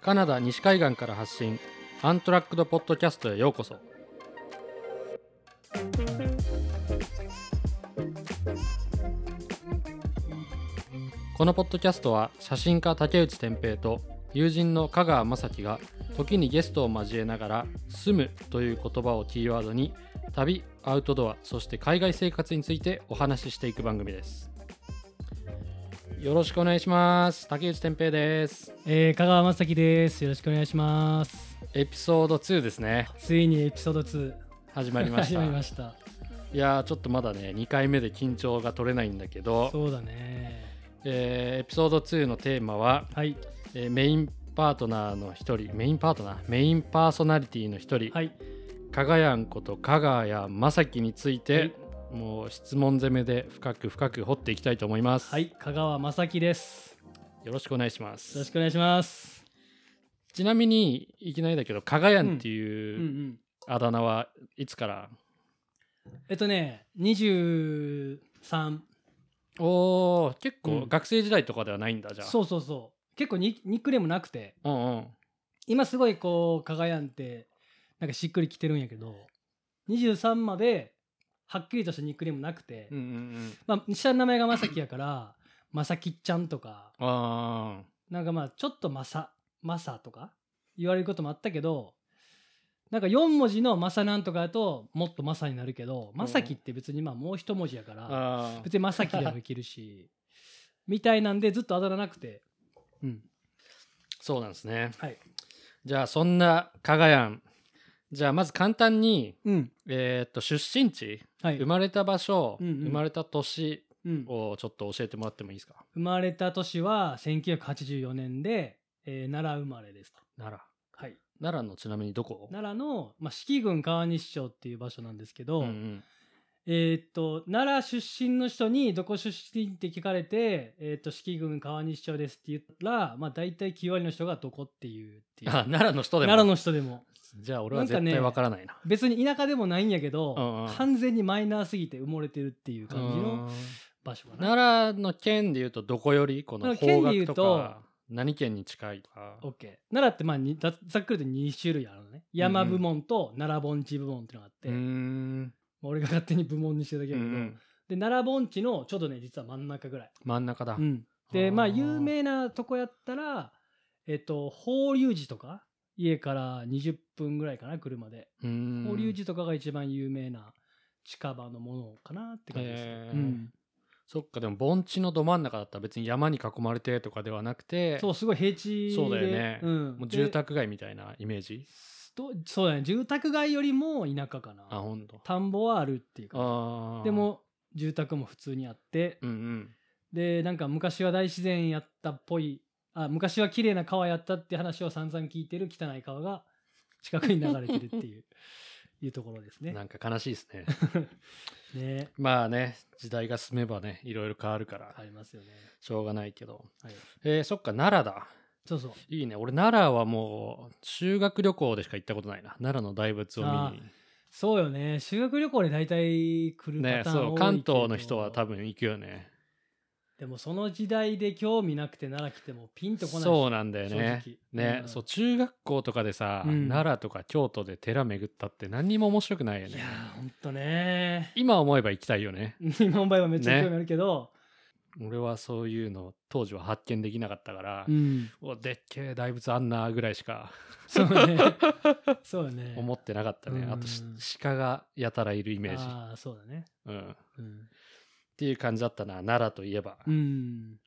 カナダ西海岸から発信。アントラックドポッドキャストへようこそ。このポッドキャストは写真家竹内天平と友人の香川雅樹が時にゲストを交えながら「住む」という言葉をキーワードに旅アウトドアそして海外生活についてお話ししていく番組です。よろしくお願いします竹内天平ですえー、香川雅樹です。よろしくお願いします。エピソード2ですねついにエピソード2始まりまし始たまりました。いやーちょっとまだね2回目で緊張が取れないんだけど、そうだね。えーエピソード2のテーマは、はいえーメインパートナーの一人メインパートナー？メインパーソナリティの一人、はい。かがやんこと香川やまさきについて、もう質問攻めで深く深く掘っていきたいと思います、はい。香川雅樹です。よろしくお願いしまよろすしくお願いします。ちなみにいきなりだけどかがやんってうんういうんうん。あだ名はいつから、えっとね、23。おー結構うん学生時代とかではないんだじゃあそうそうそう。結構ニニックネームなくて、うんうん今すごいこう、かがやんって、なんかしっくりきてるんやけど、23まではっきりとしたニックネームなくて、うんうんうん。まあ、下の名前がまさきやから、まさきちゃんとか、あなんかまあちょっとマサマサとか言われることもあったけどなんか4文字のマサなんとかだともっとマサになるけどマサキって別にまあもう一文字やかー。ら別にマサキでもいけるし みたいなんでずっとあだ名なくて。うん。そうなんですね。はい。じゃあそんなかがやん。じゃあまず簡単にうん。えーっと出身地はい。生まれた場所、うんうん。生まれた年うん、をちょっと教えてもらってもいいですか？生まれた年は1984年で、えー奈良生まれですと。奈良。はい。奈良のちなみにどこ？奈良の、まあ、四季郡川西町っていう場所なんですけど、うんうんえーっと奈良出身の人にどこ出身って聞かれて、えーっと四季郡川西町ですって言ったら、まあ、大体9割の人がどこっていうっていう。あ奈良の人でも。奈良の人でも。じゃあ俺は絶対わからないな。別に田舎でもないんやけど、完全にマイナーすぎて埋もれてるっていう感じのうん。場所かな。奈良の県でいうとどこよりこの方角うととか何県に近いとか。OK 奈良ってまあにざざっくりと2種類あるのね。山部門と奈良盆地部門っていうのがあって、うーんまあ俺が勝手に部門にしてるだけうんうやけど、ん。で奈良盆地のちょうどね実は真ん中ぐらい。真ん中だ、うん、でまあ有名なとこやったらえっと法隆寺とか家から20分ぐらいかな車で。法隆寺とかが一番有名な近場のものかなって感じです、へー。うん、そっかでも盆地のど真ん中だったら別に山に囲まれてとかではなくて。そうすごい平地でそうだよねうん、もうで住宅街みたいなイメージとそうだね。住宅街よりも田舎かな。あほんと。田んぼはあるっていうか。でも住宅も普通にあって。うんうん。でなんか昔は大自然やったっぽいあ昔は綺麗な川やったって話を散々聞いてる汚い川が近くに流れてるっていう いうところですね。なんか悲しいですね。ね。まあね時代が進めばねいろいろ変わるから。ありますよね。しょうがないけど。はい、えー、そっか奈良だそうそう。いいね。俺奈良はもう修学旅行でしか行ったことないな。奈良の大仏を見に。そうよね。修学旅行で大体来るねパターン多いけど、そう関東の人は多分行くよね。でもその時代で興味なくて奈良来てもピンとこないそうなんだよね。ね、うん。そう中学校とかでさ、うん。奈良とか京都で寺巡ったって何にも面白くないよいやほんとね。今思えば行きたいよね。今の場合はめっちゃ興味あるけど、俺はそういうの当時は発見できなかったから、うん、うわでっけえ大仏あんなぐらいしかそうね。そうよね。思ってなかったね、うん。あとし鹿がやたらいるイメージ、ああそうだね。うん、っうん、ていう感じだったな奈良といえば、うん、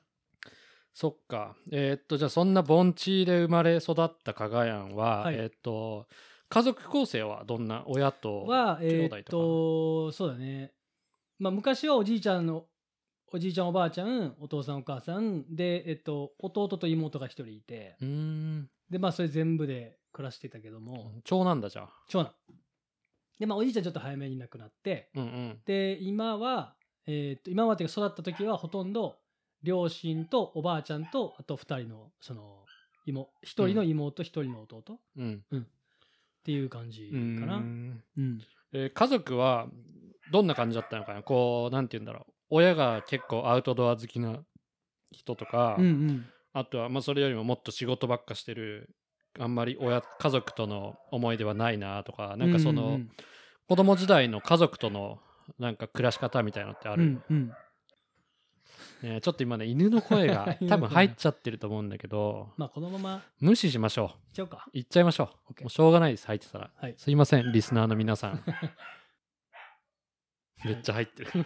そっか。えーっとじゃあそんな盆地で生まれ育った加賀やんは、はい。えーっと家族構成はどんな？親とはえーっ兄弟とか？とそうだね。まあ昔はおじいちゃんのおじいちゃんおばあちゃんお父さんお母さんでえっと弟と妹が一人いてうーん。でまあそれ全部で暮らしてたけども。長男だじゃあ長男。でまあおじいちゃんちょっと早めに亡くなってうんうん。で今はえーっと今まで育った時はほとんど両親とおばあちゃんとあと二人のその妹一人の妹一人の弟。っうん。ていう感じうーかな。ん。うん。えー家族はどんな感じだったのかな？こうなんて言うんだろう親が結構アウトドア好きな人とか、うんうん。あとはまあそれよりももっと仕事ばっかしてるあんまり親家族との思い出はないなとかなんかその、うんうん子供時代の家族とのなんか暮らし方みたいのってある、うんうんね、ちょっと今ね犬の声が 多分入っちゃってると思うんだけどまあこのまま。無視しましょいっちゃおうか。う行っちゃいましょう。もうしょうがないです入ってたら。はい。すいませんリスナーの皆さん。めっちゃ入ってる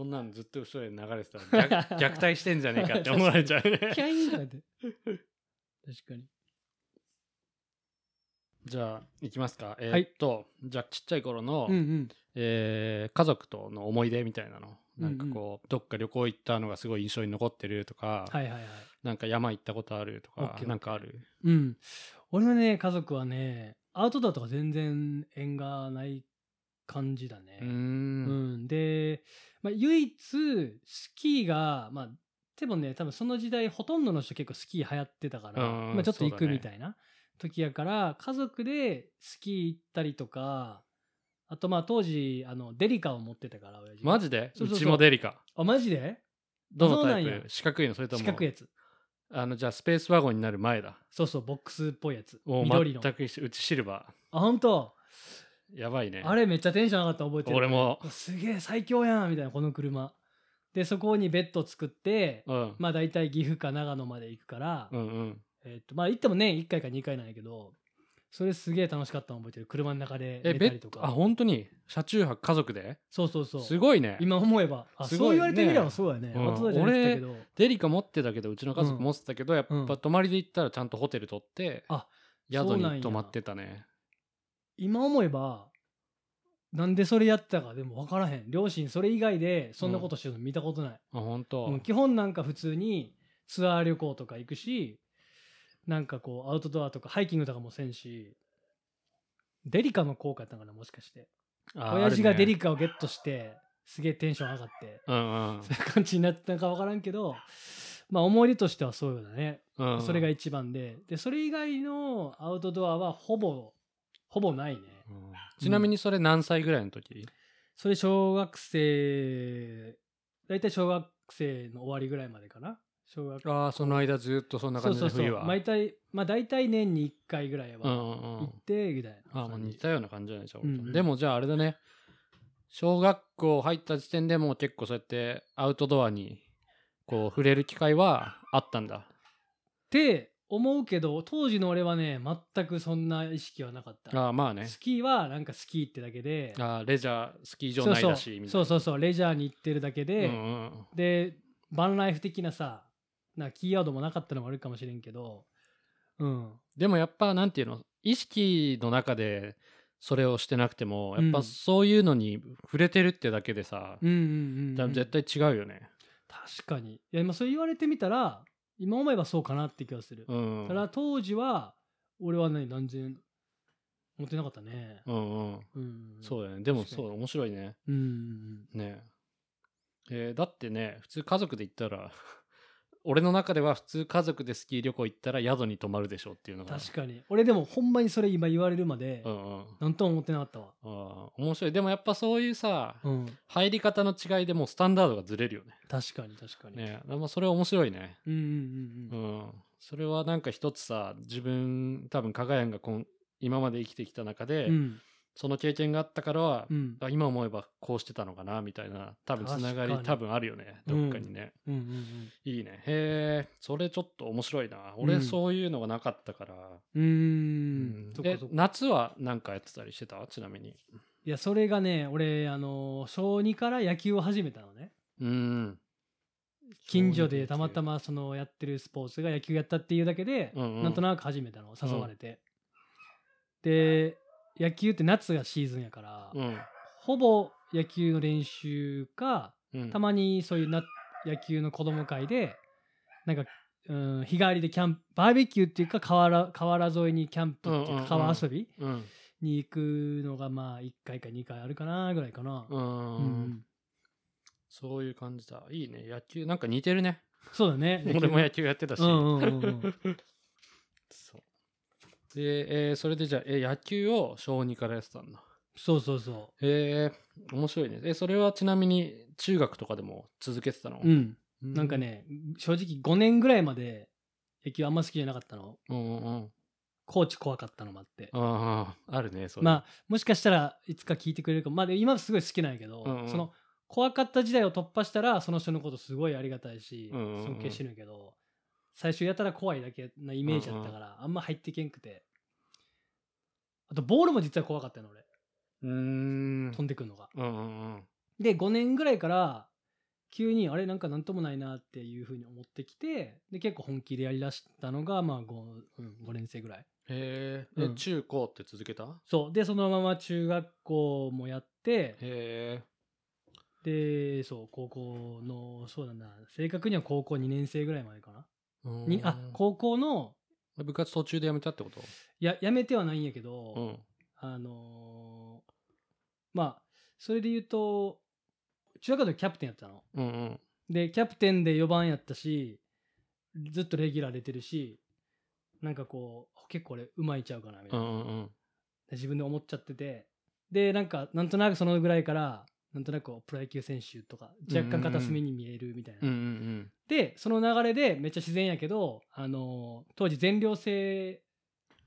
こんなんずっと後ろで流れてたら虐虐待してんじゃねえかって思われちゃう。ねキャインとか確かに。じゃあ行きますか。えはい。ーっと、じゃあちっちゃい頃の、うんうん。えー家族との思い出みたいなの。なんかうんこう、どっか旅行行ったのがすごい印象に残ってるとか、はいはいはい。なんか山行ったことあるとかなんかある？うん。俺のね家族はねアウトドアとか全然縁がない感じだね。うーうん。ん、で、まあ、唯一スキーがまあでもね多分その時代ほとんどの人結構スキー流行ってたから、うん。まあ、ちょっと行くみたいな時やから、家族でスキー行ったりとかあとまあ当時あのデリカを持ってたから親父マジで？そうちもデリカ。あマジで？どのタイプ？四角いの？それとも？四角いやつ。あのじゃあスペースワゴンになる前だ。そうそうボックスっぽいやつ。緑の。全くうちシルバあ本当ーやばいね。あれめっちゃテンション上がった覚えてる。俺も。すげえ最強やんみたいなこの車。でそこにベッド作ってうん、まあ大体岐阜か長野まで行くから、うんうん。えっとまあ行っても年1回か2回なんやけどそれすげえ楽しかったの覚えてる。車の中でえベッ寝たりとか。あ本当に？車中泊家族で？そうそうそう。すごいね。今思えば。あすごいそう言われてみればねそうやね。うん。アウトドアじゃなくてたけど。デリカ持ってたけどうちの家族うん。持ってたけど、やっうんぱ泊まりで行ったらちゃんとホテル取って、うなんやに泊まってたね今思えばなんでそれやってたかでも分からへん。両親それ以外でそんなことしてるの見たことない、あ本当、うん。基本なんか普通にツアー旅行とか行くしなんかこうアウトドアとかハイキングとかもせんしデリカの効果やったんかなもしかして。あ親父がデリカカをゲットしてすげえテンション上がってうんうん。そういう感じになってたか分からんけどまあ思い出としてはそうだね、うん。それが一番で。でそれ以外のアウトドアはほぼほぼないね。うん。ちなみにそれ何歳ぐらいの時、それ小学生大体小学生の終わりぐらいまでかな。小学ああその間ずっとそんな感じでそうそう毎回まあ大体年に1回ぐらいはうんうんうん。行ってみたいなあまあ感じ似たような感じじゃないですか、うんうん。でもじゃああれだね。小学校入った時点でもう結構そうやってアウトドアにこう触れる機会はあったんだ。って思うけど当時の俺はね全くそんな意識はなかった。ああまあね。スキーはなんかスキーってだけでああレジャースキー場そうそう。ないらしいみたいな。そうそうそうレジャーに行ってるだけで、うんうんでバンライフ的なさなんかキーワードもなかったのもあるかもしれんけどうん。でもやっぱなんていうの意識の中でそれをしてなくてもやっぱうん。そういうのに触れてるってだけでさ、うんうんうん、多分絶対違うよね確かにいや今そう言われてみたら今思えばそうかなって気がする、うん。ただ当時は俺はね断然思ってなかったね。うんうん。うん。そうだよね。でもそう面白いね。うんうん。ね。えーだってね普通家族で行ったら俺の中では普通家族でスキー旅行行ったら宿に泊まるでしょっていうのが。確かに。俺でもほんまにそれ今言われるまでうんうん。なんとも思ってなかったわ。あー面白い。でもやっぱそういうさ、うん。入り方の違いでもうスタンダードがずれるよね。確かに確かに、ね。えまあそれ面白いね。うんうんうんううん。んそれはなんか一つさ自分多分加賀谷が今まで生きてきた中で、うんその経験があったからは、うん。あ今思えばこうしてたのかなみたいな多分つながり多分あるよねどっかにね、うんうんいいね。へえそれちょっと面白いな。俺うん。そういうのがなかったから、うんうーうん。えん。そっかそっか。夏は何かやってたりしてた？ちなみに。いやそれがね俺あの小2から野球を始めたのね。うん。近所でたまたまそのやってるスポーツが野球やったっていうだけで、うんうん。なんとなく始めたの誘われて、で野球って夏がシーズンやから、うん。ほぼ野球の練習かうん。たまにそういうな野球の子供会でなんか、うん、日帰りでキャンプバーベキューっていうか河原河原沿いにキャンプっていうか川遊びうん。に行くのがまあ1回か2回あるかなぐらいかな、うん。うん。そういう感じだ。いいね。野球なんか似てるね。そうだね。俺も野球やってたし、うんうんうんうん。そうで、えーそれでじゃあ、えー野球を小2からやってたんだ。そうそうそへえ面白いね。えそれはちなみに中学とかでも続けてたの？ううん。うなんかね正直5年ぐらいまで野球あんま好きじゃなかったの。うんうんうん。コーチ怖かったのもあって。あああるねそれ。まあもしかしたらいつか聞いてくれるかも。まあで今はすごい好きなんやけど、うんうん。その怖かった時代を突破したらその人のことすごいありがたいし、尊敬してるけど最初やたら怖いだけなイメージだったから、あんま入ってけんくて。あとボールも実は怖かったの俺。うーん。飛んでくるのが。うんうんうん。で5年ぐらいから急にあれなんかなんともないなっていうふうに思ってきてで結構本気でやりだしたのがまあ 5,、うん、5年生ぐらい。へえうん。え中高って続けた？そう。でそのまま中学校もやってへでそう高校のそうだな正確には高校2年生ぐらいまでかな。えにあ高校の部活途中でやめたってこと？ややめてはないんやけど、うん。あのーまあそれで言うと中学校でキャプテンやってたの。うんうん。でキャプテンで4番やったしずっとレギュラー出てるしなんかこう結構俺うまいちゃうかなみたいな、うんうんうん。自分で思っちゃってて。でなんかなんとなくそのぐらいからなんとなくプロ野球選手とか若干片隅に見えるみたいな、うんうんでその流れでめっちゃ自然やけど、あのー当時全寮制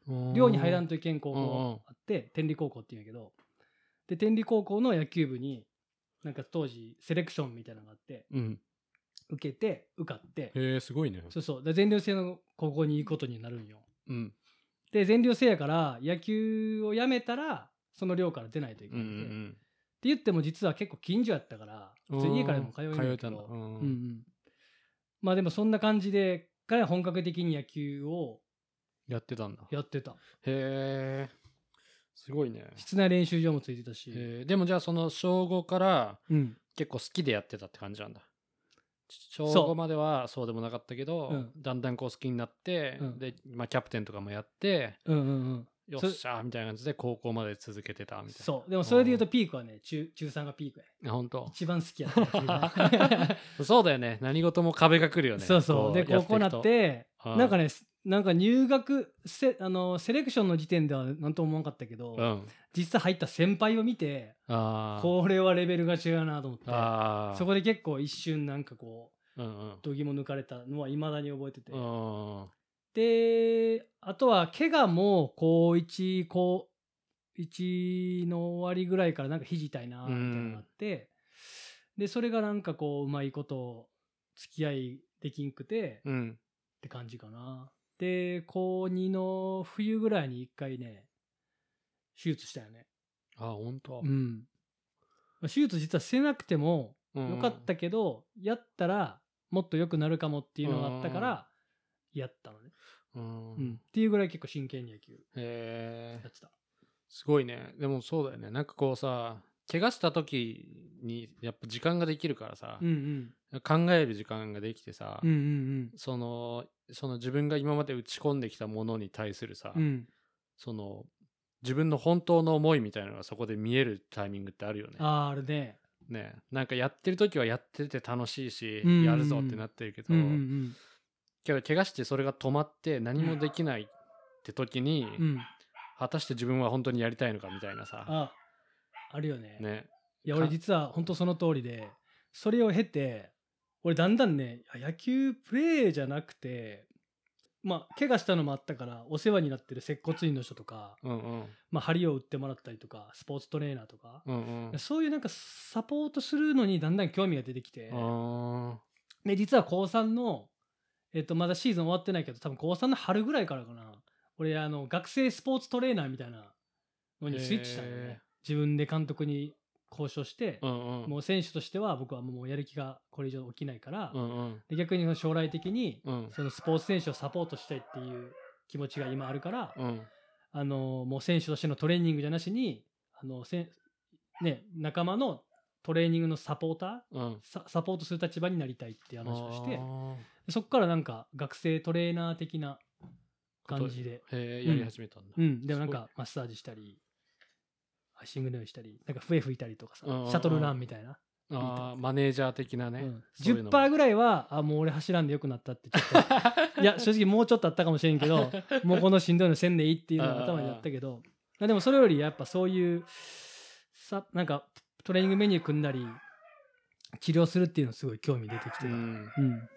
うん寮に入らんといけん高うんうん。校あって天理高校っていうんやけど。で天理高校の野球部になんか当時セレクションみたいなのがあってうん。受けて受かって。へえすごいね。そうそう。で全寮制の高校に行くことになるんよ。うん。で全寮制やから野球をやめたらその寮から出ないといけうんうなくて、ってん言っても実は結構近所やったから家からでも通えるけど、うん。うんうん。まあでもそんな感じでから本格的に野球をやってたんだ。へやってた。え。すごいね。室内練習場もついてたし、でもじゃあその小5からうん、結構好きでやってたって感じなんだ。小そう。5まではそうでもなかったけど、うん。だんだんこう好きになって、うん。で、まあ、キャプテンとかもやってうんうんうんよっしゃーみたいな感じで高校まで続けてたみたいな。そう。でもそれで言うとピークはね中中3がピークやね。あ本当？一番好きや ったそうだよね。何事も壁が来るよね。そうそう。で高校なってうん。なんかねなんか入学セあのセレクションの時点では何とも思わなかったけど、うん。実際入った先輩を見てこれはレベルが違うなと思ってそこで結構一瞬なんかこううんうん。度肝抜かれたのはいまだに覚えてて、うんであとは怪我も高1高1の終わりぐらいからなんか肘痛いなみたいなのがあって、でそれがなんかこううまいこと付き合いできんくてっうん。て感じかな。で高2の冬ぐらいに一回ね手術したよね。あ本当うん。まあ手術実はせなくてもうん。よかったけど、やったらもっと良くなるかもっていうのがあったからやったのね、うん。うん。っていうぐらい結構真剣に野球やってた。すごいね。でもそうだよね。なんかこうさ怪我した時にやっぱ時間ができるからさうんう、ん。考える時間ができてさ、うんうんそのその自分が今まで打ち込んできたものに対するさ、うん。うんその自分の本当の思いみたいなのがそこで見えるタイミングってあるよね。あーあるね。ね。なんかやってる時はやってて楽しいし、うんうんうん。やるぞってなってるけど、うんうんけど怪我してそれが止まって何もできないって時に、うん。うん果たして自分は本当にやりたいのかみたいなさ、ああるよね。ね、いや俺実は本当その通りでそれを経て俺だんだんねあ野球プレーじゃなくてまあ怪我したのもあったからお世話になってる接骨院の人とか、うんうん。まあ、針を打ってもらったりとかスポーツトレーナーとか、うんうん。そういうなんかサポートするのにだんだん興味が出てきて、あで実は高3の、えっと、まだシーズン終わってないけど多分高3の春ぐらいからかな。俺あの学生スポーツトレーナーみたいなのにスイッチしたんだよへね。自分で監督に交渉して、ーうんうん。もう選手としては僕はもうやる気がこれ以上起きないから、うんうん。で逆に将来的にうん。そのスポーツ選手をサポートしたいっていう気持ちが今あるから、うん。あのもう選手としてのトレーニングじゃなしにあのせん、ね、仲間のトレーニングのサポーター？うん。ササポートする立場になりたいって話をして。そこからなんか学生トレーナー的な感じで、やり始めたんだ、うん、でもなんすかマッサージしたりアイシングのようにしたりなんか笛吹いたりとかさうんうんうん。シャトルランみたいな、あーマネージャー的なね、うん、そういうのも。10%ぐらいはあもう俺走らんでよくなったってちょっと。いや正直もうちょっとあったかもしれんけど もうこのしんどいのせんでいいっていうのが頭にあったけど。あでもそれよりやっぱそういうさなんかトレーニングメニュー組んだり治療するっていうのすごい興味出てきて。た、うん。うん。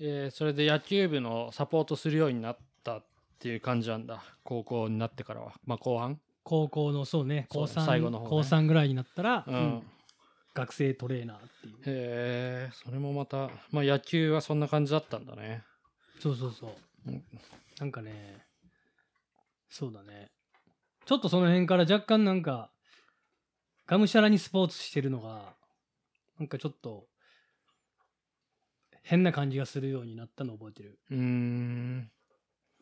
えーそれで野球部のサポートするようになったっていう感じなんだ。高校になってからは。まあ後半？高校のそうね。高そう3最後の方ね。高3ぐらいになったら、うん、うん。学生トレーナーっていう。へえそれもまたまあ野球はそんな感じだったんだね。そうそうそう、うん。なんかねそうだね。ちょっとその辺から若干なんかがむしゃらにスポーツしてるのがなんかちょっと変な感じがするようになったのを覚えてる。うーん。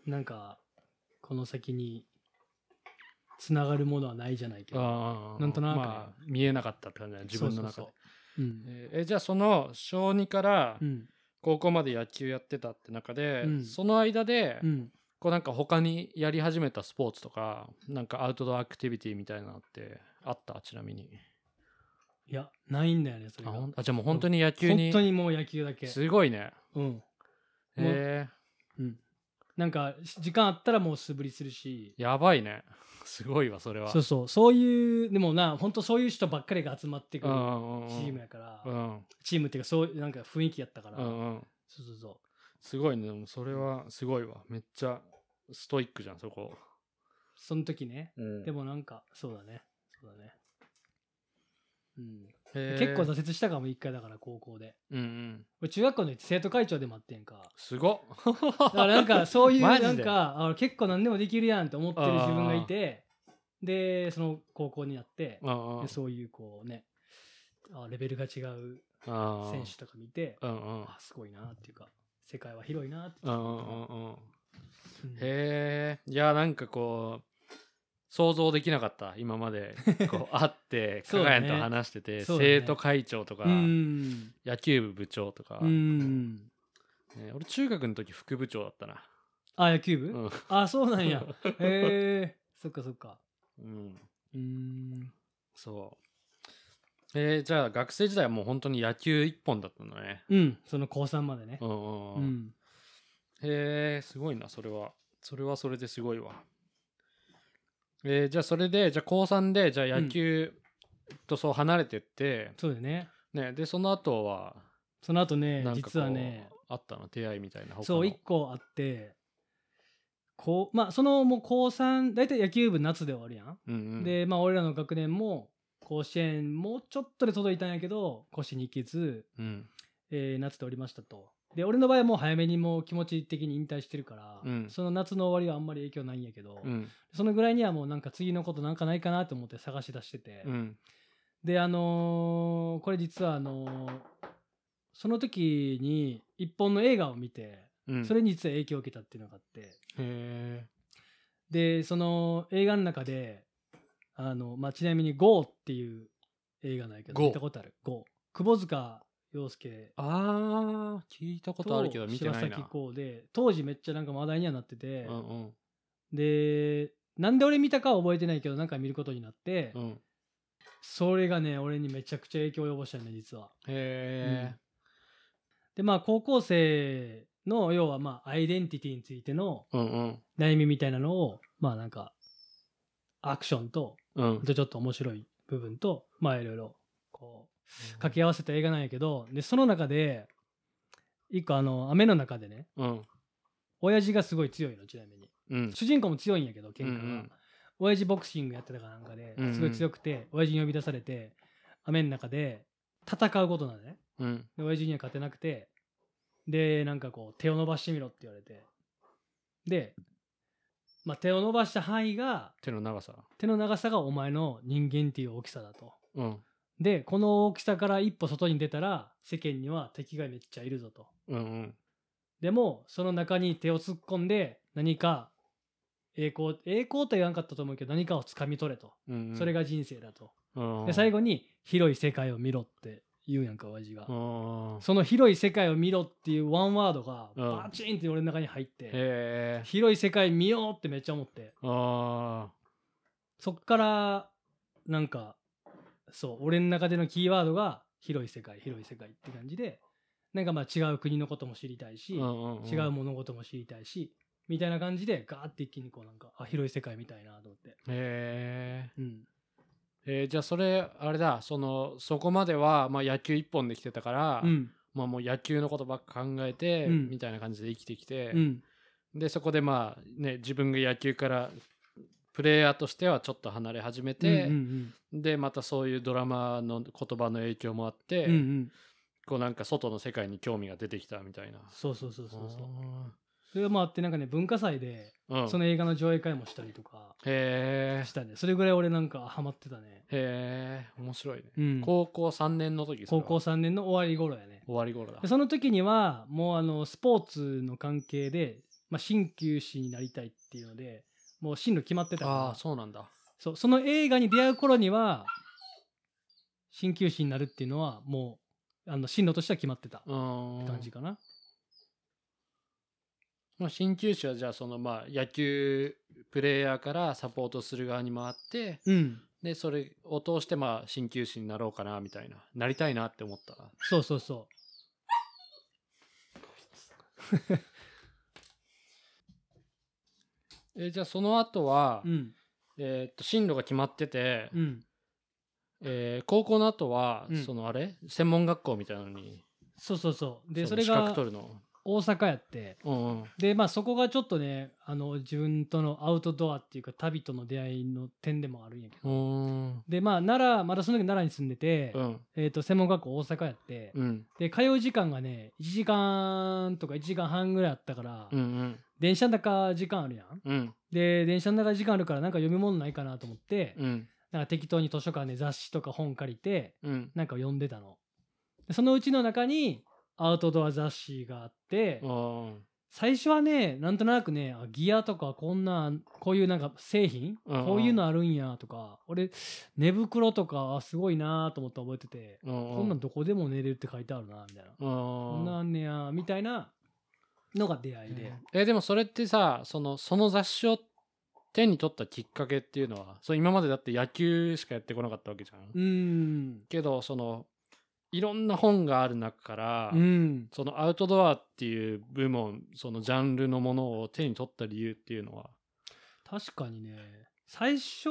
なんかこの先につながるものはないじゃないけどなんとなくね。まあ見えなかったって感じだね自分の中で。えじゃあその小2からうん。高校まで野球やってたって中で、うん。その間で、うんこうなんか他にやり始めたスポーツとかなんかアウトドアアクティビティみたいなのってあった？ちなみに。いやないんだよねそれが。あほんあじゃあもう本当に野球に本当にもう野球だけ。すごいね。うん。へうん。なんかし時間あったらもう素振りするし。えやばいね。すごいわそれは。そうそう。そういうでもな本当そういう人ばっかりが集まってくるうんうんうんチームやから、うん。チームっていうかそういうなんか雰囲気やったから、うんうん。そうそうそすごいね。でもそれはすごいわ。めっちゃストイックじゃんそこ、うその時ね。うん。でもなんかそうだね。そうだね。うん。結構挫折したかも一回だから高校で。うんうん。俺中学校の時生徒会長でもあってんか。すごっ。だからなんかそういう なんかあ結構何でもできるやんって思ってる自分がいてでその高校になってでそういうこうねあレベルが違う選手とか見てあすごいなっていうか世界は広いなってうんうんへえいやなんかこう想像できなかった今まで。こう会って加賀谷と話してて、ね。生徒会長とか、うん。野球部部長とか、うんね俺中学の時副部長だったな。あ野球部、うん、あそうなんや。へえそっかそっか。うん、うん。そう。えーじゃあ学生時代はもう本当に野球一本だったんだね。うん。その高3までね。うんうんううんんへえすごいなそれは。それはそれですごいわ。えーじゃあそれでじゃあ高3でじゃあ野球とそう離れてって、そうだよね。ねでその後はその後ね実はね。あったの？出会いみたいなそう1個あって。こうまあそのもう高3大体野球部夏で終わるやん、うんうん、でまあ俺らの学年も甲子園もうちょっとで届いたんやけど甲子園に行けず、うん。えー夏でおりましたとで俺の場合はもう早めにもう気持ち的に引退してるから、うん。その夏の終わりはあんまり影響ないんやけど、うん。そのぐらいにはもうなんか次のことなんかないかなと思って探し出してて、うん。であのーこれ実はあのーその時に一本の映画を見て、うん。それに実は影響を受けたっていうのがあって。へえでその映画の中であの、まあ、ちなみに「GO」っていう映画なんやけど見たことある「GO」窪塚洋介あー聞いたことあるけどと見てないな。柴咲コウで当時めっちゃなんか話題にはなってて、うんうん。でなんで俺見たかは覚えてないけどなんか見ることになって、うん。それがね俺にめちゃくちゃ影響を及ぼしたね実は。へえでまあ高校生の要はまあアイデンティティについてのうんうん。悩みみたいなのをまあなんかアクションとうん。ちょっと面白い部分とまあいろいろこう掛け合わせた映画なんやけどでその中で一個あの雨の中でねうん。親父がすごい強いのちなみに。うん。主人公も強いんやけど喧嘩が、うんうん。親父ボクシングやってたかなんかでうんうん。すごい強くて親父に呼び出されて雨の中で戦うことなのね。うん。で親父には勝てなくてでなんかこう手を伸ばしてみろって言われて。で、まあ、手を伸ばした範囲が手の長さ。手の長さがお前の人間っていう大きさだと。うんでこの大きさから一歩外に出たら世間には敵がめっちゃいるぞと。うんうん。でもその中に手を突っ込んで何か栄光栄光とは言わんかったと思うけど何かを掴み取れと、うんうん。それが人生だと。うんで最後に広い世界を見ろって言うやんか親父が、うんその広い世界を見ろっていうワンワードがうん。バチンって俺の中に入って、へえ。広い世界見ようってめっちゃ思って。あそっからなんかそう俺の中でのキーワードが広い世界広い世界って感じでなんかまあ違う国のことも知りたいし、ーうんうんうん。違う物事も知りたいしみたいな感じでガーって一気にこうなんかあ広い世界みたいなと思って、へえうん、えーじゃあそれあれだ。そのそこまでは、まあ、野球一本で来てたから、うん。まあ、もう野球のことばっか考えて、うん。みたいな感じで生きてきて、うん。でそこでまあね自分が野球からプレイヤーとしてはちょっと離れ始めて、うんでまたそういうドラマの言葉の影響もあって、うんうん。うんこうなんか外の世界に興味が出てきたみたいな。そうそうそうそうそう。それもあってなんかね文化祭でその映画の上映会もしたりとかしたね。それぐらい俺なんかハマってたね、へえ面白いね、うん、高校3年の時高校3年の終わり頃やね。終わり頃だ。でその時にはもうあのスポーツの関係で、まあ、鍼灸師になりたいっていうのでもう進路決まってたから。ああそうなんだ。そうその映画に出会う頃には鍼灸師になるっていうのはもうあの進路としては決まってたうーん感じかな、まあ鍼灸師はじゃあそのまあ野球プレイヤーからサポートする側に回ってうん。でそれを通してまあ鍼灸師になろうかなみたいななりたいなって思ったそうそうそえじゃあその後は、ううん。えーっと進路が決まってて、うん。えー高校の後は、うん。そのあれ？専門学校みたいなのに？そうそうそう。でそれが大阪やって。うんうん。でまあそこがちょっとねあの自分とのアウトドアっていうか旅との出会いの点でもあるんやけど。でまあ奈良まだその時奈良に住んでて、うん。えー、と専門学校大阪やって、うん。で通う時間がね1時間とか1時間半ぐらいあったから、うんうん電車の中時間あるやん。うん。で電車の中時間あるからなんか読み物ないかなと思って、うん。なんか適当に図書館で雑誌とか本借りてうん。なんか読んでたの。でそのうちの中にアウトドア雑誌があって、うん最初はねなんとなくねあギアとかこんなこういうなんか製品、うんこういうのあるんやとか俺寝袋とかすごいなと思って覚えてて、うんこんなんどこでも寝れるって書いてあるなみたいな、こんなんねやみたいなのが出会いで、えでもそれってさそのその雑誌を手に取ったきっかけっていうのはそう今までだって野球しかやってこなかったわけじゃん、うーん。けどそのいろんな本がある中から、うん。そのアウトドアっていう部門そのジャンルのものを手に取った理由っていうのは？確かにね。最初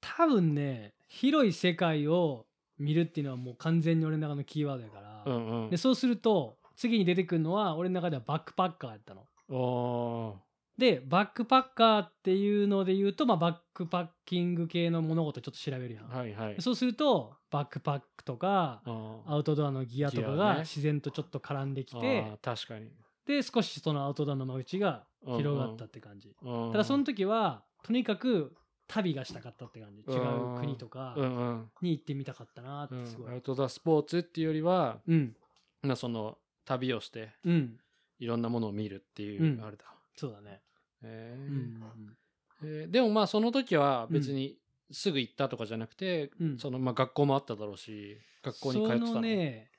多分ね広い世界を見るっていうのはもう完全に俺の中のキーワードやから、うんうん。でそうすると次に出てくるのは俺の中ではバックパッカーやったの。おでバックパッカーっていうので言うと、まあ、バックパッキング系の物事ちょっと調べるやん。ーはいはい。でそうするとバックパックとかあアウトドアのギアとかがね。自然とちょっと絡んできあて、ー確かに。で少しそのアウトドアの間口が広がったって感じ。うん。ただその時はとにかく旅がしたかったって感じ。違う国とかうんうん。に行ってみたかったなっうんてすごい。アウトドアスポーツっていうよりはうん。まあその旅をしてうん。いろんなものを見るっていう、うん。あれだ、そうだね。えー。うんえー。でもまあその時は別にすぐ行ったとかじゃなくて、うん。そのまあ学校もあっただろうし学校に通ってたの。ね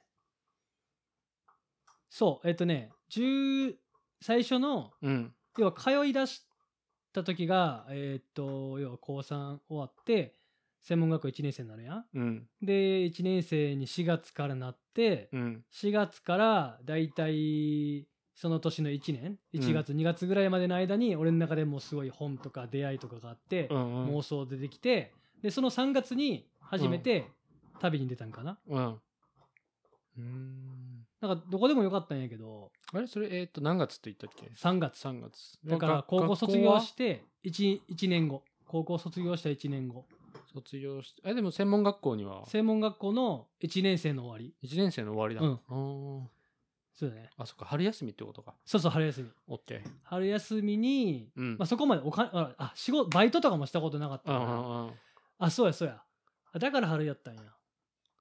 そうえっとね10最初のうん。要は通い出した時がえっと要は高3終わって専門学校1年生になるやん。うん。で1年生に4月からなってうん。4月からだいたいその年の1年1月、2月ぐらいまでの間に俺の中でもうすごい本とか出会いとかがあって、うんうん。妄想出てきてでその3月に初めて旅に出たんかな、うん。うん。なんかどこでもよかったんやけど。あれ？それえっ、と何月って言ったっけ？3月。3月。だからが高校卒業学して 1, 1年後。高校卒業した1年後卒業してえでも専門学校には？専門学校の1年生の終わり。1年生の終わりだ、うん。あー。そうだね。あそっか。春休みってことか。そうそう春休み。OK 春休みに、うん。まあ、そこまでお金ああ仕事バイトとかもしたことなかったから、あそうやそうや。あだから春やったんや。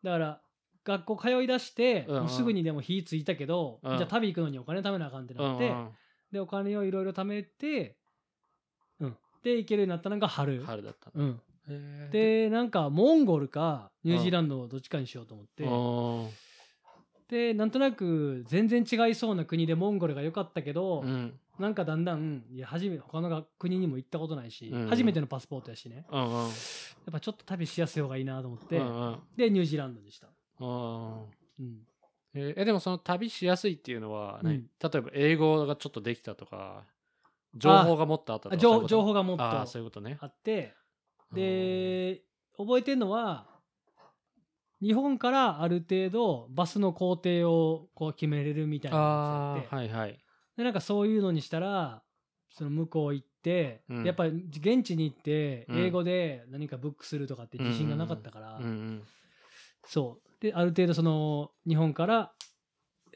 だから学校通い出して、うんすぐにでも火ついたけど、うん。じゃあ旅行くのにお金貯めなあかんってなって、うんうんでお金をいろいろ貯めてうん。で行けるようになったのが春。春だった。のうん、でなんかモンゴルかニュージーランドどっちかにしようと思って、でなんとなく全然違いそうな国でモンゴルが良かったけど、うん。なんかだんだんいや初め他のが国にも行ったことないし、うん。初めてのパスポートやしね。うんうん。やっぱちょっと旅しやすい方がいいなと思って、うんうん。でニュージーランドにした、えーえでもその旅しやすいっていうのは、何うん。例えば英語がちょっとできたとか情報がもっとあったとかあそういうこと？情情報がもっとああーそういうことね。ってで覚えてるのは日本からある程度バスの工程をこう決めれるみたいなあやつやって、あはいはい。でなんかそういうのにしたらその向こう行って、うん。やっぱり現地に行ってうん。英語で何かブックするとかって自信がなかったから、うんうん。そう。である程度その日本から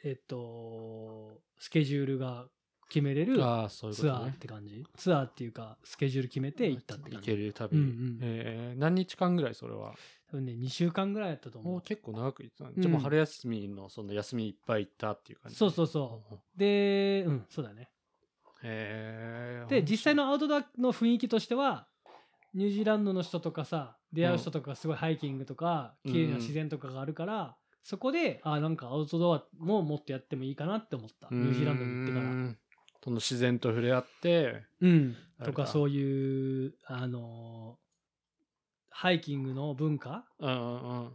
えっとスケジュールが決めれるツアーって感じ、ツアーっていうかスケジュール決めて行ったって行感じ。ける旅、うんうん。えー何日間ぐらいそれは？多分ね2週間ぐらいやったと思う。結構長く行ってたね、うん。じゃあもう春休みのその休みいっぱい行ったっていう感じ。そうそうそう。でうんそうだね。へえで実際のアウトドアの雰囲気としてはニュージーランドの人とかさ出会う人とかすごいハイキングとかうん。綺麗な自然とかがあるから、そこであなんかアウトドアももっとやってもいいかなって思った。ニュージーランドに行ってかららその自然と触れ合ってうん。とかそういうあのーハイキングの文化うん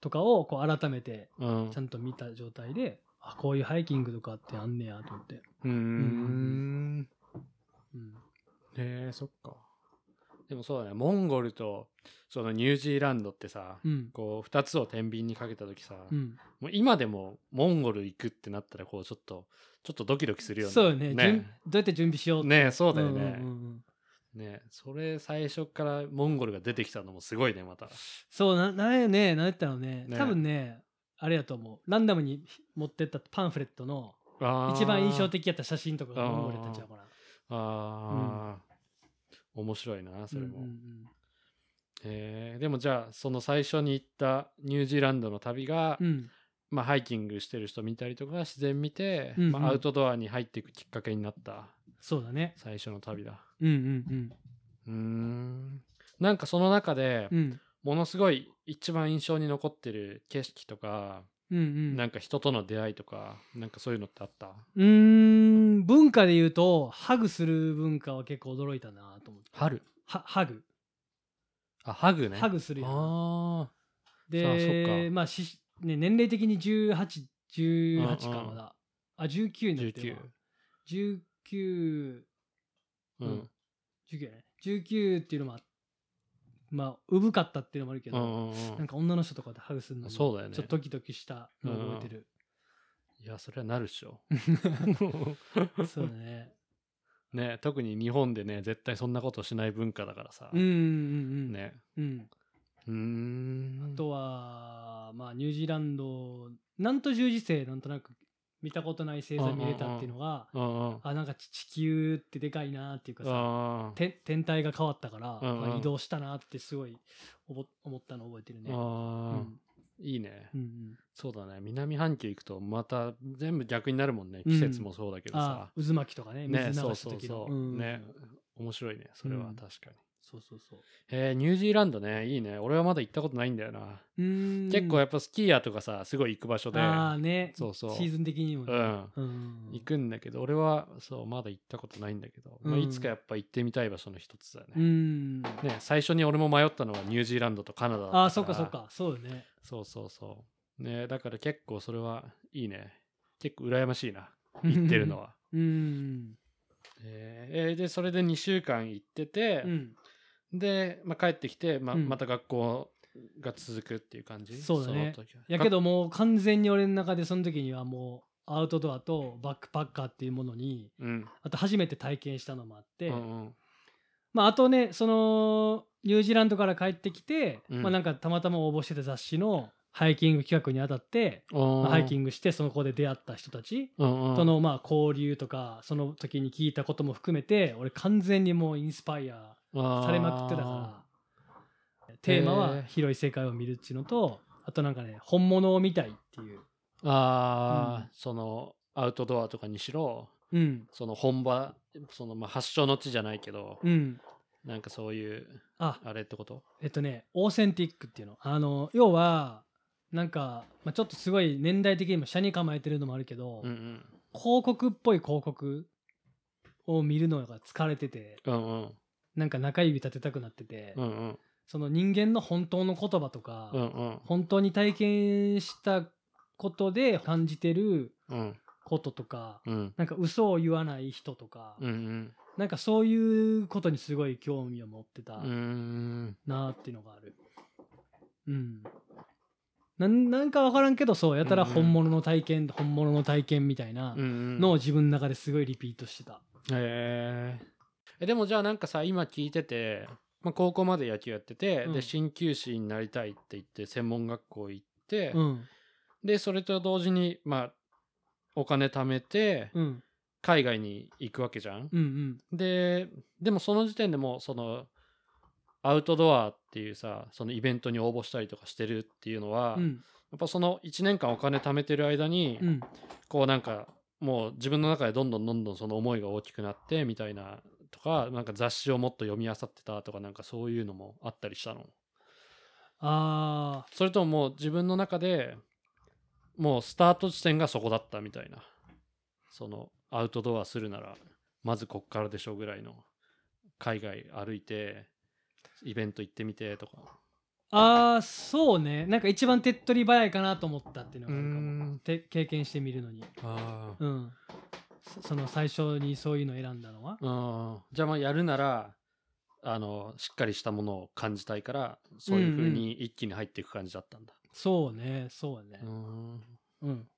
とかをこう改めてうん。うんちゃんと見た状態であこういうハイキングとかってあんねやと思って、うーん。うん、へえそっかでもそうだね。モンゴルとそのニュージーランドってさ、うん。こう2つを天秤にかけた時さ、うん。もう今でもモンゴル行くってなったらこうちょっとちょっとドキドキするよね。そうよね。ね。準どうやって準備しようって。ねそうだよね、うんうんうんねそれ最初からモンゴルが出てきたのもすごいねまた。そうななんやねなんやったのね。ね多分ねあれやと思う。ランダムに持ってったパンフレットの一番印象的やった写真とかがモンゴルたんちゃうかなあー、面白いなそれも、うんうん。えー。でもじゃあその最初に行ったニュージーランドの旅が、うん。うんまあ、ハイキングしてる人見たりとか自然見て、うんうん。まあ、アウトドアに入っていくきっかけになった。そうだね。最初の旅だ。うんうんうーん。なんかその中でうんうん。ものすごい一番印象に残ってる景色とか、うんうん。なんか人との出会いとかなんかそういうのってあった？うーん。文化で言うとハグする文化は結構驚いたなと思って春はハグ。あハグね。ハグするやんあでかまあし、ね、年齢的に1818かまだ。あ19になってるわ。19ううん。ん19やね。19っていうのもあまあ産かったっていうのもあるけど、なんか女の人とかでハグするのにそうだよね。ちょっとドキドキしたのを覚えてる、いやそれはなるっしょ。そうだねね特に日本でね絶対そんなことしない文化だからさ、うんうんうんね。うん。うーん。あとはまあニュージーランドなんと十字星なんとなく見たことない星座見れたっていうのが、あなんか地地球ってでかいなっていうかさ天体が変わったから、まあ、移動したなってすごい思思ったのを覚えてるね。あうーんいいね。うんうん。そうだね。南半球行くとまた全部逆になるもんね。季節もそうだけどさ。あ、渦巻きとかねね水流そうそうした時の。そう、うん。ね。面白いね。それはうん。確かに、そうそうそう。えーニュージーランドね。いいね。俺はまだ行ったことないんだよな、結構やっぱスキーヤーとかさすごい行く場所で。ああね。そうそう。シーズン的にもね。うん。うん。行くんだけど俺はそうまだ行ったことないんだけど、まあ、うんいつかやっぱ行ってみたい場所の一つだね,、ん。ね最初に俺も迷ったのはニュージーランドとカナダだったから。ああそっかそっか。そうよね。そうそうそう。ねだから結構それはいいね。結構羨ましいな。行ってるのは。うん。えーえーでそれで2週間行っててう、んで、まあ、帰ってきて、まあうん。また学校が続くっていう感じ？そうだね。その時は。やけどもう完全に俺の中でその時にはもうアウトドアとバックパッカーっていうものにうん。あと初めて体験したのもあって、うんうん。まあ、あとねそのニュージーランドから帰ってきて、うん。まあ、なんかたまたま応募してた雑誌のハイキング企画に当たって、まあハイキンングしてその子で出会った人たちとのまあ交流とかその時に聞いたことも含めて俺完全にもうインスパイアされまくってたから。テーマは広い世界を見るっていうのとあとなんかね本物を見たいっていう、ああ、うん。そのアウトドアとかにしろうん。その本場そのまあ発祥の地じゃないけど、うん、なんかそういうあ。あれってこと？えっとねオーセンティックっていうの。あの要はなんか、まあ、ちょっとすごい年代的にも車に構えてるのもあるけど、うん広告っぽい広告を見るのが疲れててうんうんうんなんか中指立てたくなってて、うんうん。その人間の本当の言葉とか、うんうん。本当に体験したことで感じてるうん。こととか、うん。なんか嘘を言わない人とか、うんうん。なんかそういうことにすごい興味を持ってたうん。なっていうのがある。うん。なんなんか分からんけどそうやたらうんうん本物の体験、本物の体験みたいなうんのを自分の中ですごいリピートしてた。へえでもじゃあなんかさ今聞いてて、まあ、高校まで野球やってて、うん。で鍼灸師になりたいって言って専門学校行って、うん。でそれと同時にまあお金貯めてうん。海外に行くわけじゃん。うんうん。ででもその時点でもうそのアウトドアっていうさそのイベントに応募したりとかしてるっていうのは、やうん。っぱその1年間お金貯めてる間に、うん。こうなんかもう自分の中でどんどんどんどんその思いが大きくなってみたいなとかなんか雑誌をもっと読み漁ってたとかなんかそういうのもあったりしたの？あそれとももう自分の中でもうスタート地点がそこだったみたいな。そのアウトドアするならまずこっからでしょぐらいの海外歩いてイベント行ってみてとか。ーあーそうね。なんか一番手っ取り早いかなと思ったっていうのがあるかも。経験してみるのに。あうんそその最初にそういうのを選んだのは？あじゃあまあやるならあのしっかりしたものを感じたいからそういう風に一気に入っていく感じだったんだ。そうねそうね。うん。うん。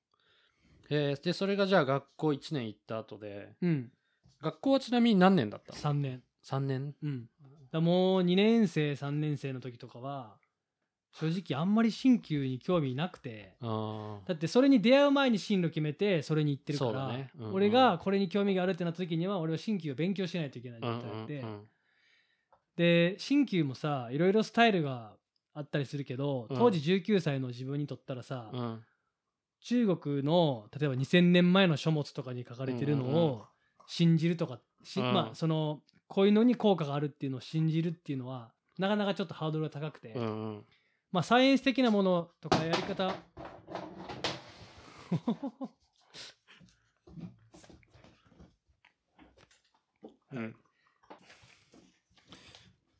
えーでそれがじゃあ学校1年行った後でうん。学校はちなみに何年だったの？3年 ?3 年？うん。だもう2年生3年生の時とかは正直あんまり新旧に興味なくて。あだってそれに出会う前に進路決めてそれに行ってるから、ね。うんうん。俺がこれに興味があるってなった時には俺は新旧を勉強しないといけない状態で、うんうんで新旧もさいろいろスタイルがあったりするけどうん。当時19歳の自分にとったらさ、うん。中国の例えば2000年前の書物とかに書かれてるのを信じるとか、しうん。まあそのこういうのに効果があるっていうのを信じるっていうのはなかなかちょっとハードルが高くて、うんうんまあサイエンス的なものとかやり方。うん。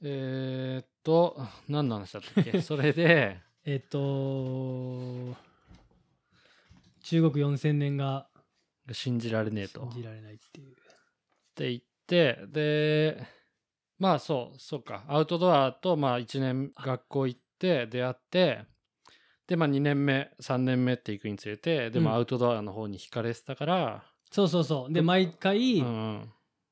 えーっと何の話だったっけ？それで。えっと中国4000年が信じられねえと。信じられないっていう。って言ってでまあそうそうか。アウトドアとまあ1年学校行って出会ってでまあ2年目3年目って行くにつれてでうん。もアウトドアの方に惹かれてたから、そうそうそう。で毎回、